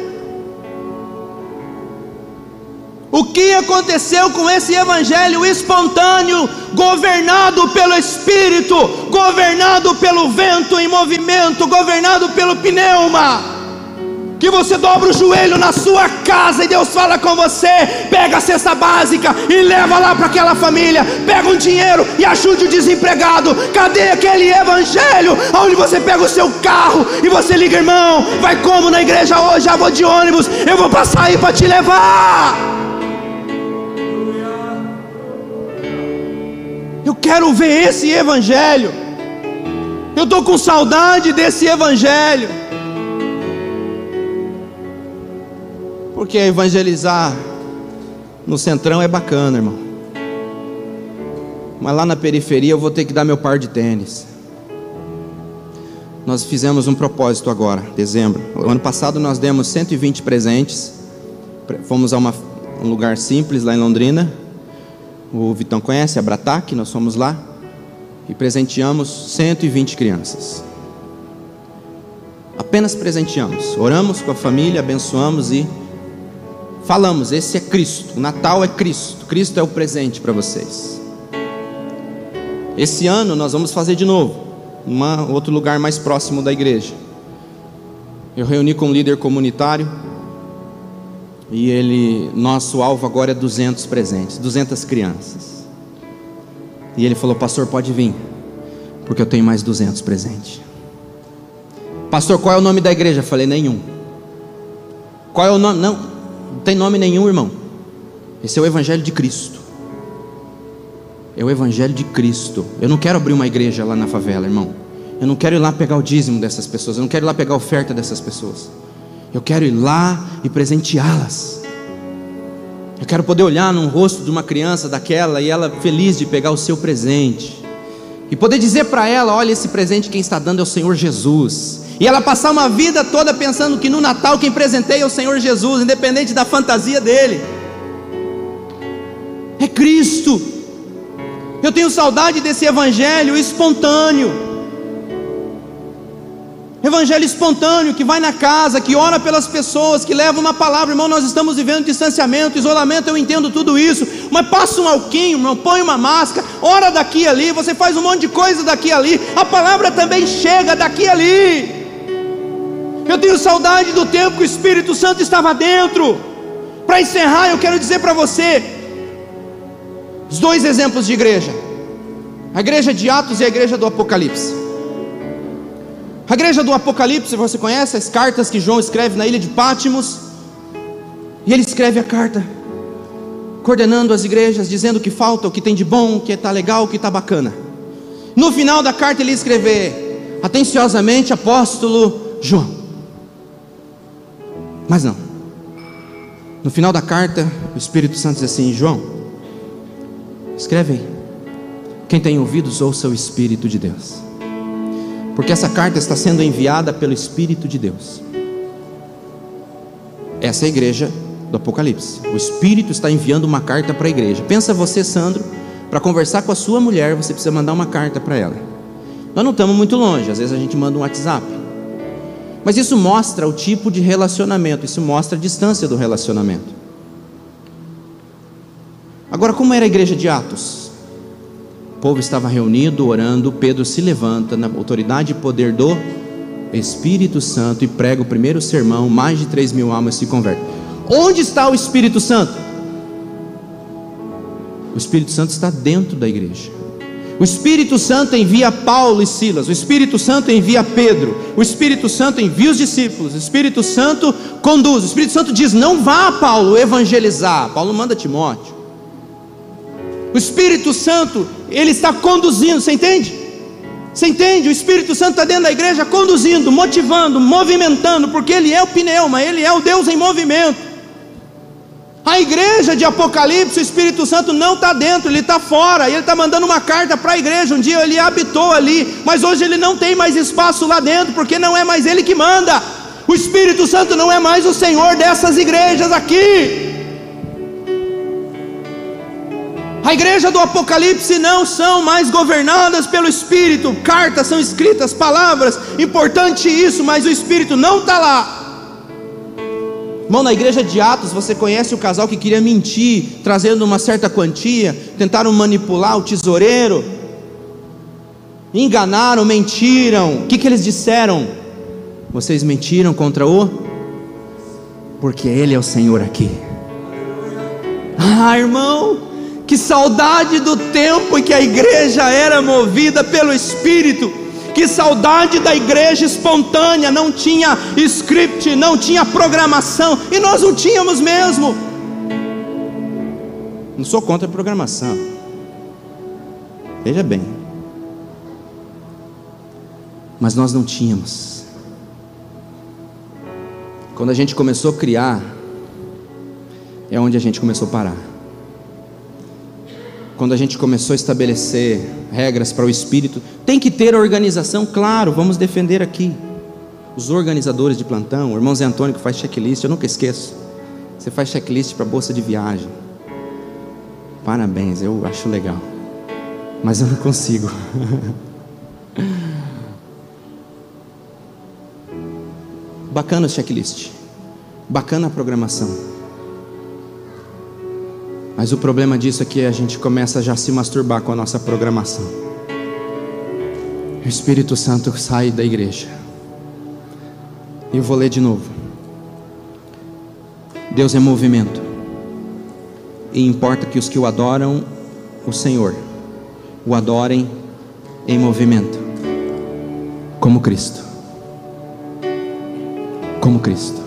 O que aconteceu com esse evangelho espontâneo, governado pelo Espírito, governado pelo vento em movimento, governado pelo pneuma? Que você dobra o joelho na sua casa e Deus fala com você, pega a cesta básica e leva lá para aquela família, pega um dinheiro e ajude o desempregado. Cadê aquele evangelho onde você pega o seu carro e você liga, irmão, vai como na igreja hoje? Já vou de ônibus, eu vou passar aí para te levar. Eu quero ver esse evangelho. Eu estou com saudade desse evangelho. Porque evangelizar no centrão é bacana, irmão. Mas lá na periferia eu vou ter que dar meu par de tênis. Nós fizemos um propósito agora, dezembro. O ano passado nós demos 120 presentes. Fomos a uma, um lugar simples lá em Londrina. O Vitão conhece, a Bratac, nós fomos lá. E presenteamos 120 crianças. Apenas presenteamos. Oramos com a família, abençoamos e falamos: esse é Cristo, o Natal é Cristo, Cristo é o presente para vocês. Esse ano nós vamos fazer de novo, em outro lugar mais próximo da igreja. Eu reuni com um líder comunitário e ele, nosso alvo agora é 200 presentes, 200 crianças. E ele falou: Pastor, pode vir, porque eu tenho mais 200 presentes. Pastor, qual é o nome da igreja? Eu falei: Nenhum. Qual é o nome? Não, não tem nome nenhum, irmão. Esse é o Evangelho de Cristo. É o Evangelho de Cristo. Eu não quero abrir uma igreja lá na favela, irmão. Eu não quero ir lá pegar o dízimo dessas pessoas. Eu não quero ir lá pegar a oferta dessas pessoas. Eu quero ir lá e presenteá-las. Eu quero poder olhar no rosto de uma criança daquela e ela feliz de pegar o seu presente. E poder dizer para ela: olha, esse presente quem está dando é o Senhor Jesus. E ela passar uma vida toda pensando que no Natal quem presenteia é o Senhor Jesus, independente da fantasia dele. É Cristo. Eu tenho saudade desse evangelho espontâneo. Evangelho espontâneo que vai na casa, que ora pelas pessoas, que leva uma palavra, irmão. Nós estamos vivendo distanciamento, isolamento, eu entendo tudo isso, mas passa um alquinho, irmão, põe uma máscara, ora daqui e ali, você faz um monte de coisa daqui e ali, a palavra também chega daqui e ali. Eu tenho saudade do tempo que o Espírito Santo estava dentro. Para encerrar, eu quero dizer para você os dois exemplos de igreja: a igreja de Atos e a igreja do Apocalipse. A igreja do Apocalipse, você conhece as cartas que João escreve na ilha de Pátimos? E ele escreve a carta, coordenando as igrejas, dizendo o que falta, o que tem de bom, o que está legal, o que está bacana. No final da carta ele escrever, atenciosamente, apóstolo João. Mas não. No final da carta, o Espírito Santo diz assim: João, escreve aí. Quem tem ouvidos, ouça o Espírito de Deus. Porque essa carta está sendo enviada pelo Espírito de Deus. Essa é a igreja do Apocalipse. O Espírito está enviando uma carta para a igreja. Pensa você, Sandro, para conversar com a sua mulher, você precisa mandar uma carta para ela. Nós não estamos muito longe, às vezes a gente manda um WhatsApp. Mas isso mostra o tipo de relacionamento, isso mostra a distância do relacionamento. Agora, como era a igreja de Atos? O povo estava reunido, orando. Pedro se levanta na autoridade e poder do Espírito Santo e prega o primeiro sermão. Mais de 3 mil almas se convertem. Onde está o Espírito Santo? O Espírito Santo está dentro da igreja. O Espírito Santo envia Paulo e Silas, o Espírito Santo envia Pedro, o Espírito Santo envia os discípulos, o Espírito Santo conduz, o Espírito Santo diz: não vá, Paulo, evangelizar. Paulo manda Timóteo. O Espírito Santo, ele está conduzindo, você entende? Você entende? O Espírito Santo está dentro da igreja conduzindo, motivando, movimentando, porque ele é o pneuma, ele é o Deus em movimento. A igreja de Apocalipse, o Espírito Santo não está dentro, ele está fora, e ele está mandando uma carta para a igreja. Um dia ele habitou ali, mas hoje ele não tem mais espaço lá dentro, porque não é mais ele que manda. O Espírito Santo não é mais o Senhor dessas igrejas aqui. A igreja do Apocalipse não são mais governadas pelo Espírito, cartas são escritas, palavras, importante isso, mas o Espírito não está lá. Irmão, na igreja de Atos, você conhece o casal que queria mentir, trazendo uma certa quantia, tentaram manipular o tesoureiro, enganaram, mentiram. O que, que eles disseram? Vocês mentiram contra o porque Ele é o Senhor aqui. Ah, irmão, que saudade do tempo em que a igreja era movida pelo Espírito. Que saudade da igreja espontânea, não tinha script, não tinha programação, e nós não tínhamos mesmo. Não sou contra a programação. Veja bem. Mas nós não tínhamos. Quando a gente começou a criar, é onde a gente começou a parar. Quando a gente começou a estabelecer regras para o espírito, tem que ter organização, claro, vamos defender aqui. Os organizadores de plantão, o irmão Zé Antônio que faz checklist, eu nunca esqueço. Você faz checklist para bolsa de viagem. Parabéns, eu acho legal. Mas eu não consigo. [laughs] Bacana o checklist. Bacana a programação. Mas o problema disso é que a gente começa já a se masturbar com a nossa programação. O Espírito Santo sai da igreja. E eu vou ler de novo. Deus é movimento. E importa que os que o adoram, o Senhor, o adorem em movimento. Como Cristo. Como Cristo.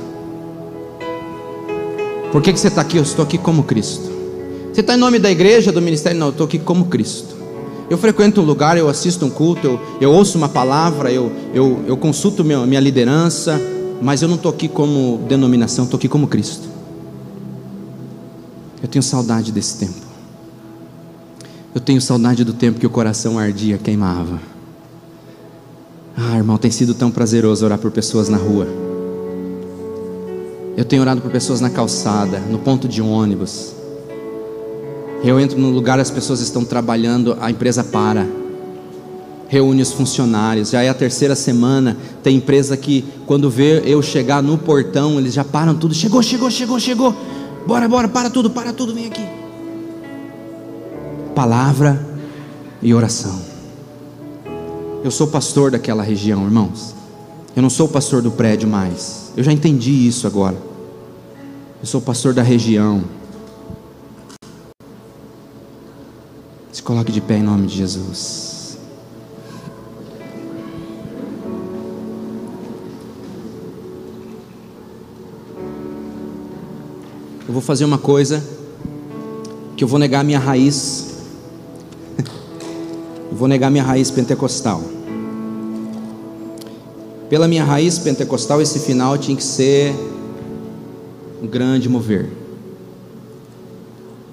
Por que, que você está aqui? Eu estou aqui como Cristo. Você está em nome da igreja, do ministério? Não, eu estou aqui como Cristo. Eu frequento um lugar, eu assisto um culto, eu, eu ouço uma palavra, eu, eu, eu consulto minha, minha liderança, mas eu não estou aqui como denominação, estou aqui como Cristo. Eu tenho saudade desse tempo. Eu tenho saudade do tempo que o coração ardia, queimava. Ah, irmão, tem sido tão prazeroso orar por pessoas na rua. Eu tenho orado por pessoas na calçada, no ponto de ônibus. Eu entro no lugar, as pessoas estão trabalhando, a empresa para. Reúne os funcionários, já é a terceira semana. Tem empresa que, quando vê eu chegar no portão, eles já param tudo. Chegou, chegou, chegou, chegou. Bora, bora, para tudo, para tudo, vem aqui. Palavra e oração. Eu sou pastor daquela região, irmãos. Eu não sou pastor do prédio mais. Eu já entendi isso agora. Eu sou pastor da região. Coloque de pé em nome de Jesus. Eu vou fazer uma coisa que eu vou negar minha raiz. eu vou negar minha raiz pentecostal. Pela minha raiz pentecostal, esse final tinha que ser um grande mover.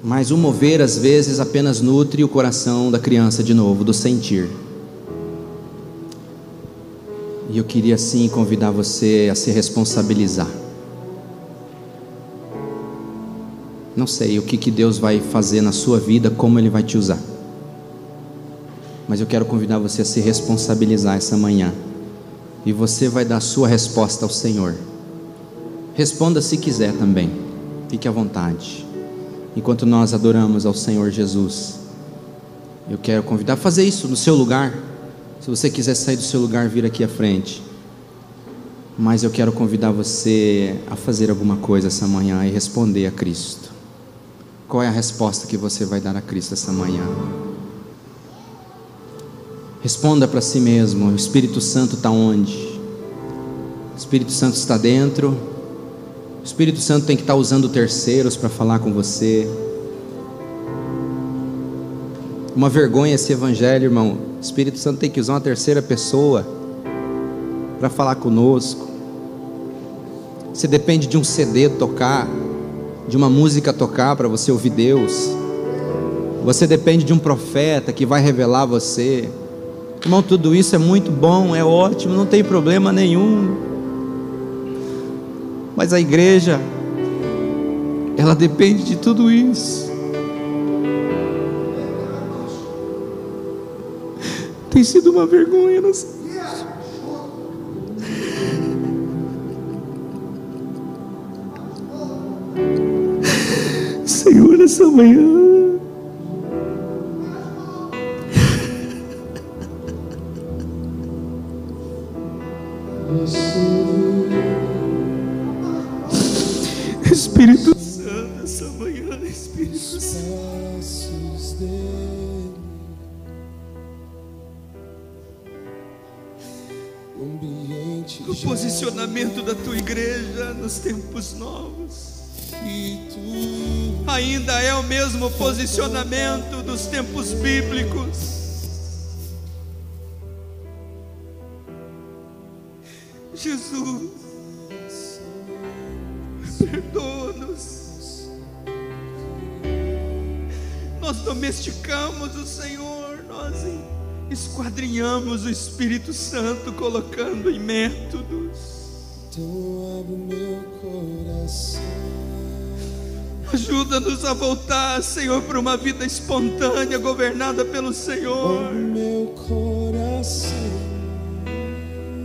Mas o mover às vezes apenas nutre o coração da criança de novo, do sentir. E eu queria sim convidar você a se responsabilizar. Não sei o que, que Deus vai fazer na sua vida, como Ele vai te usar. Mas eu quero convidar você a se responsabilizar essa manhã. E você vai dar sua resposta ao Senhor. Responda se quiser também. Fique à vontade enquanto nós adoramos ao Senhor Jesus. Eu quero convidar a fazer isso no seu lugar. Se você quiser sair do seu lugar, vir aqui à frente. Mas eu quero convidar você a fazer alguma coisa essa manhã e responder a Cristo. Qual é a resposta que você vai dar a Cristo essa manhã? Responda para si mesmo: o Espírito Santo está onde? O Espírito Santo está dentro o Espírito Santo tem que estar usando terceiros para falar com você. Uma vergonha esse evangelho, irmão. O Espírito Santo tem que usar uma terceira pessoa para falar conosco. Você depende de um CD tocar, de uma música tocar para você ouvir Deus. Você depende de um profeta que vai revelar você. Irmão, tudo isso é muito bom, é ótimo, não tem problema nenhum. Mas a igreja, ela depende de tudo isso. Tem sido uma vergonha, não sei. Senhor, essa manhã. Posicionamento da tua igreja nos tempos novos. Ainda é o mesmo posicionamento dos tempos bíblicos. Jesus, perdoa-nos. Nós domesticamos o Senhor, nós esquadrinhamos o Espírito Santo, colocando em métodos. abre meu coração. Ajuda-nos a voltar, Senhor, para uma vida espontânea, governada pelo Senhor. Meu coração.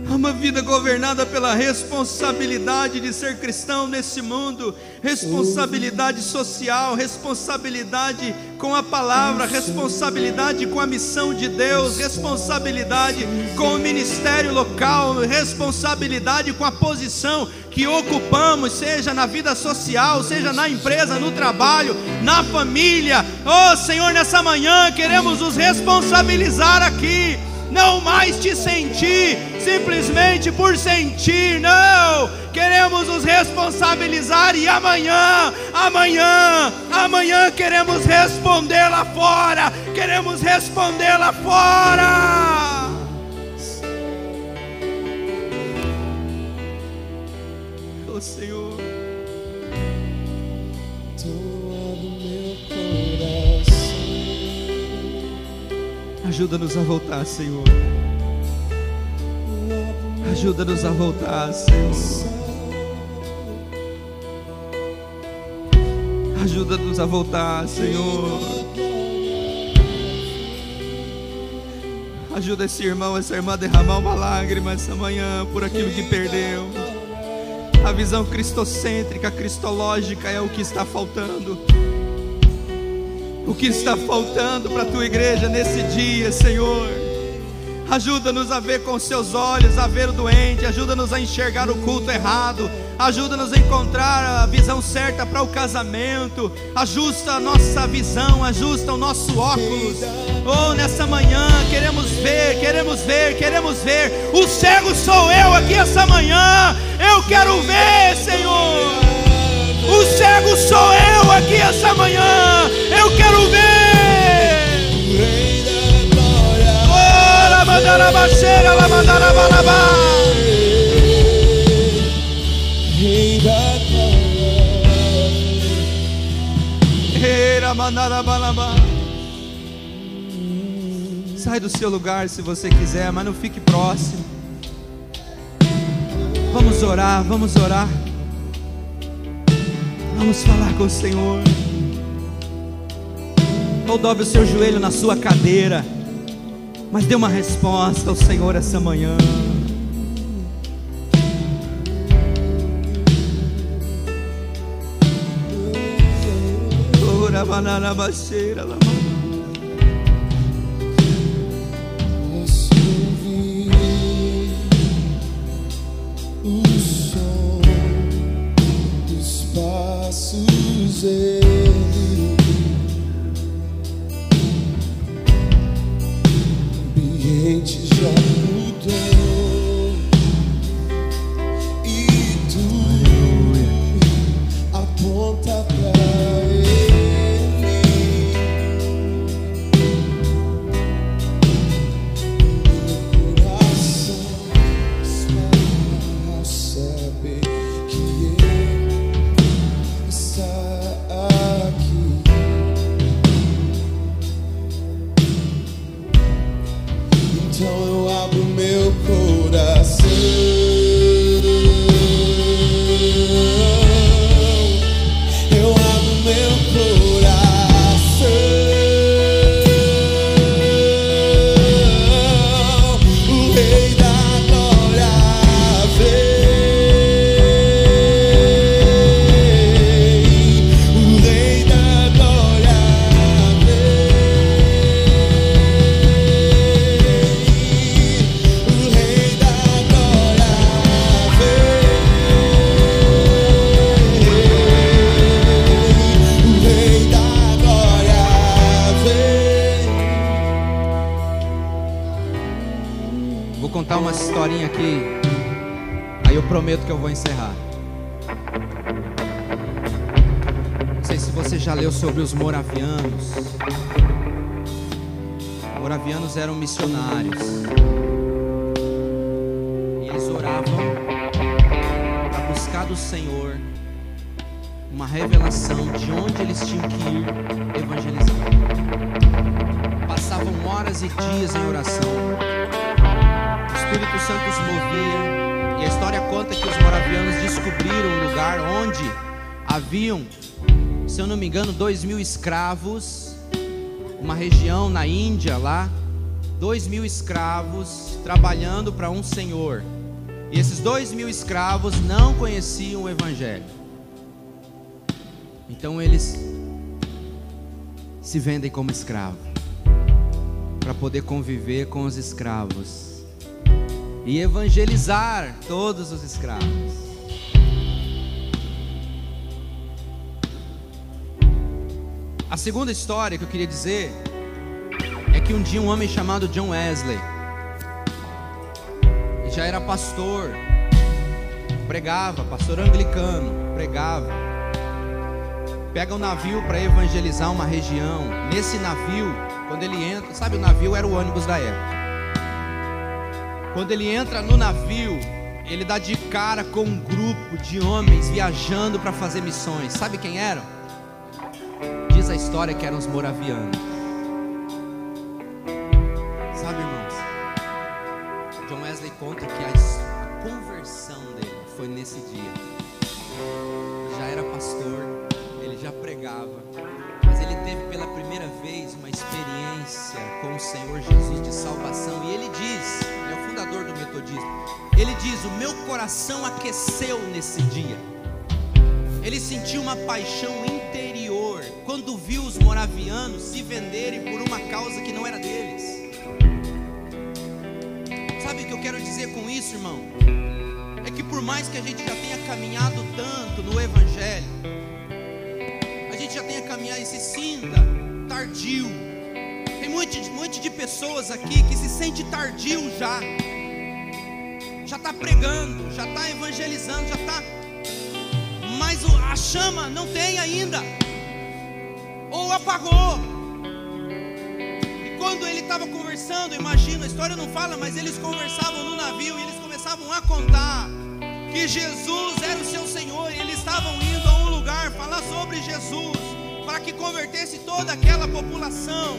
Uma vida governada pela responsabilidade de ser cristão nesse mundo, responsabilidade social, responsabilidade com a palavra, responsabilidade com a missão de Deus, responsabilidade com o ministério local, responsabilidade com a posição que ocupamos, seja na vida social, seja na empresa, no trabalho, na família. Oh Senhor, nessa manhã queremos nos responsabilizar aqui não mais te sentir simplesmente por sentir, não. Queremos nos responsabilizar e amanhã, amanhã, amanhã queremos responder lá fora, queremos responder lá fora. Senhor, ajuda-nos a voltar, Senhor. Ajuda-nos a voltar, Senhor. Ajuda-nos a voltar, Senhor. Ajuda esse irmão, essa irmã a derramar uma lágrima essa manhã por aquilo que perdeu. A visão cristocêntrica, cristológica é o que está faltando. O que está faltando para a tua igreja nesse dia, Senhor? Ajuda-nos a ver com seus olhos, a ver o doente, ajuda-nos a enxergar o culto errado, ajuda-nos a encontrar a visão certa para o casamento, ajusta a nossa visão, ajusta o nosso óculos. Oh, nessa manhã queremos ver, queremos ver, queremos ver. O cego sou eu aqui essa manhã. Eu quero ver, Senhor. O cego sou eu aqui essa manhã. Eu quero ver. La mandara baixeira, la. Sai do seu lugar se você quiser, mas não fique próximo. Vamos orar, vamos orar. Vamos falar com o Senhor. Ou dobre o seu joelho na sua cadeira. Mas dê uma resposta ao Senhor essa manhã. Ora, banana, passos Santo os movia. E a história conta que os moravianos descobriram um lugar onde haviam, se eu não me engano, dois mil escravos. Uma região na Índia lá. Dois mil escravos trabalhando para um senhor. E esses dois mil escravos não conheciam o Evangelho. Então eles se vendem como escravo para poder conviver com os escravos e evangelizar todos os escravos. A segunda história que eu queria dizer é que um dia um homem chamado John Wesley, já era pastor, pregava, pastor anglicano, pregava pega um navio para evangelizar uma região. Nesse navio, quando ele entra, sabe, o navio era o ônibus da época. Quando ele entra no navio, ele dá de cara com um grupo de homens viajando para fazer missões. Sabe quem eram? Diz a história que eram os moravianos. Sabe, irmãos? John Wesley conta que a conversão dele foi nesse dia. Já era pastor, ele já pregava, mas ele teve pela primeira vez uma experiência com o Senhor Jesus de salvação. E ele diz, fundador do metodismo. Ele diz: "O meu coração aqueceu nesse dia". Ele sentiu uma paixão interior quando viu os moravianos se venderem por uma causa que não era deles. Sabe o que eu quero dizer com isso, irmão? É que por mais que a gente já tenha caminhado tanto no evangelho, a gente já tenha caminhado e se sinta tardio. Tem muito, muito de pessoas aqui que se sente tardio já. Já está pregando, já está evangelizando, já está. Mas a chama não tem ainda. Ou apagou. E quando ele estava conversando, imagina, a história não fala, mas eles conversavam no navio e eles começavam a contar que Jesus era o seu Senhor e eles estavam indo a um lugar falar sobre Jesus para que convertesse toda aquela população.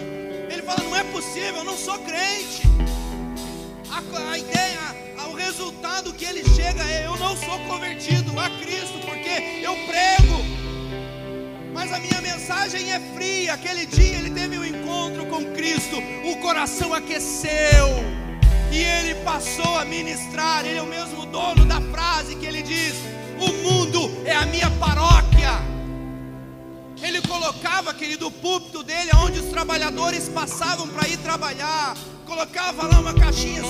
Ele fala: não é possível, eu não sou crente. A, a ideia, o resultado que ele chega é: eu não sou convertido a Cristo porque eu prego. Mas a minha mensagem é fria. Aquele dia ele teve um encontro com Cristo, o coração aqueceu e ele passou a ministrar. Ele é o mesmo dono da frase que ele diz: O mundo é a minha paróquia. Ele colocava, querido, o púlpito dele, onde os trabalhadores passavam para ir trabalhar. Colocava lá uma caixinha,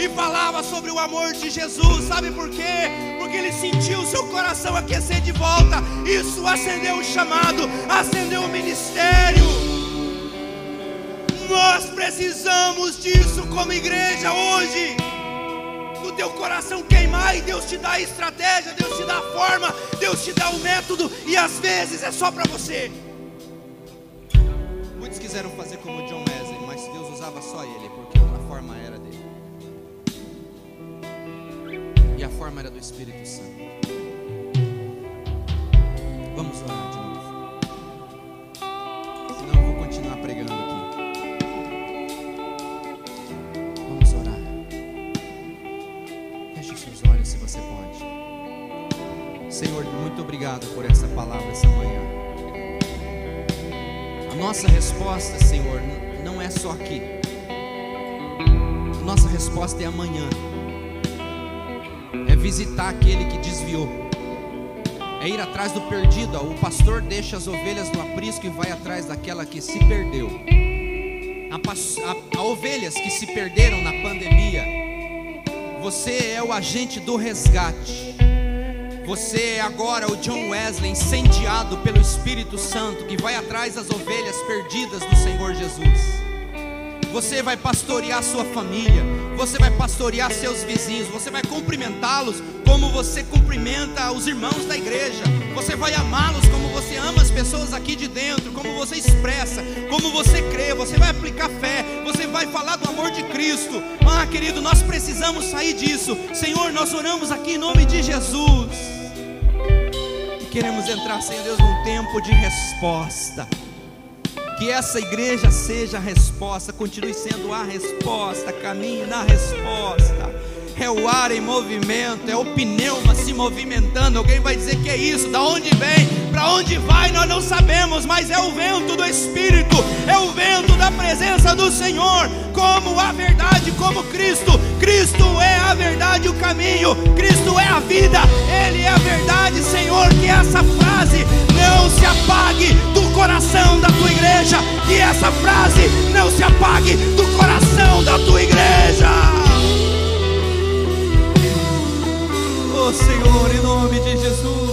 e falava sobre o amor de Jesus. Sabe por quê? Porque ele sentiu o seu coração aquecer de volta. Isso acendeu o chamado, acendeu o ministério. Nós precisamos disso como igreja hoje. Do teu coração queimar e Deus te dá a estratégia, Deus te dá a forma, Deus te dá o método e às vezes é só para você. Muitos quiseram fazer como John Wesley, mas Deus usava só ele, E a forma era do Espírito Santo. Vamos orar de novo. Senão eu vou continuar pregando aqui. Vamos orar. Feche seus olhos se você pode. Senhor, muito obrigado por essa palavra essa manhã. A nossa resposta, Senhor, não é só aqui. A nossa resposta é amanhã. Visitar aquele que desviou. É ir atrás do perdido. O pastor deixa as ovelhas no aprisco e vai atrás daquela que se perdeu. Há ovelhas que se perderam na pandemia. Você é o agente do resgate. Você é agora o John Wesley, incendiado pelo Espírito Santo, que vai atrás das ovelhas perdidas do Senhor Jesus. Você vai pastorear sua família, você vai pastorear seus vizinhos, você vai cumprimentá-los como você cumprimenta os irmãos da igreja. Você vai amá-los como você ama as pessoas aqui de dentro, como você expressa, como você crê, você vai aplicar fé, você vai falar do amor de Cristo. Ah, querido, nós precisamos sair disso. Senhor, nós oramos aqui em nome de Jesus. E queremos entrar, Senhor Deus, num tempo de resposta. Que essa igreja seja a resposta, continue sendo a resposta, caminhe na resposta. É o ar em movimento, é o pneuma se movimentando. Alguém vai dizer que é isso? Da onde vem? Para onde vai? Nós não sabemos, mas é o vento do Espírito, é o vento da presença do Senhor, como a verdade, como Cristo. Cristo é a verdade, o caminho. Cristo é a vida. Ele é a verdade, Senhor. Que essa frase não se apague do coração da tua igreja. Que essa frase não se apague do coração da tua igreja. Oh Senhor, em nome de Jesus.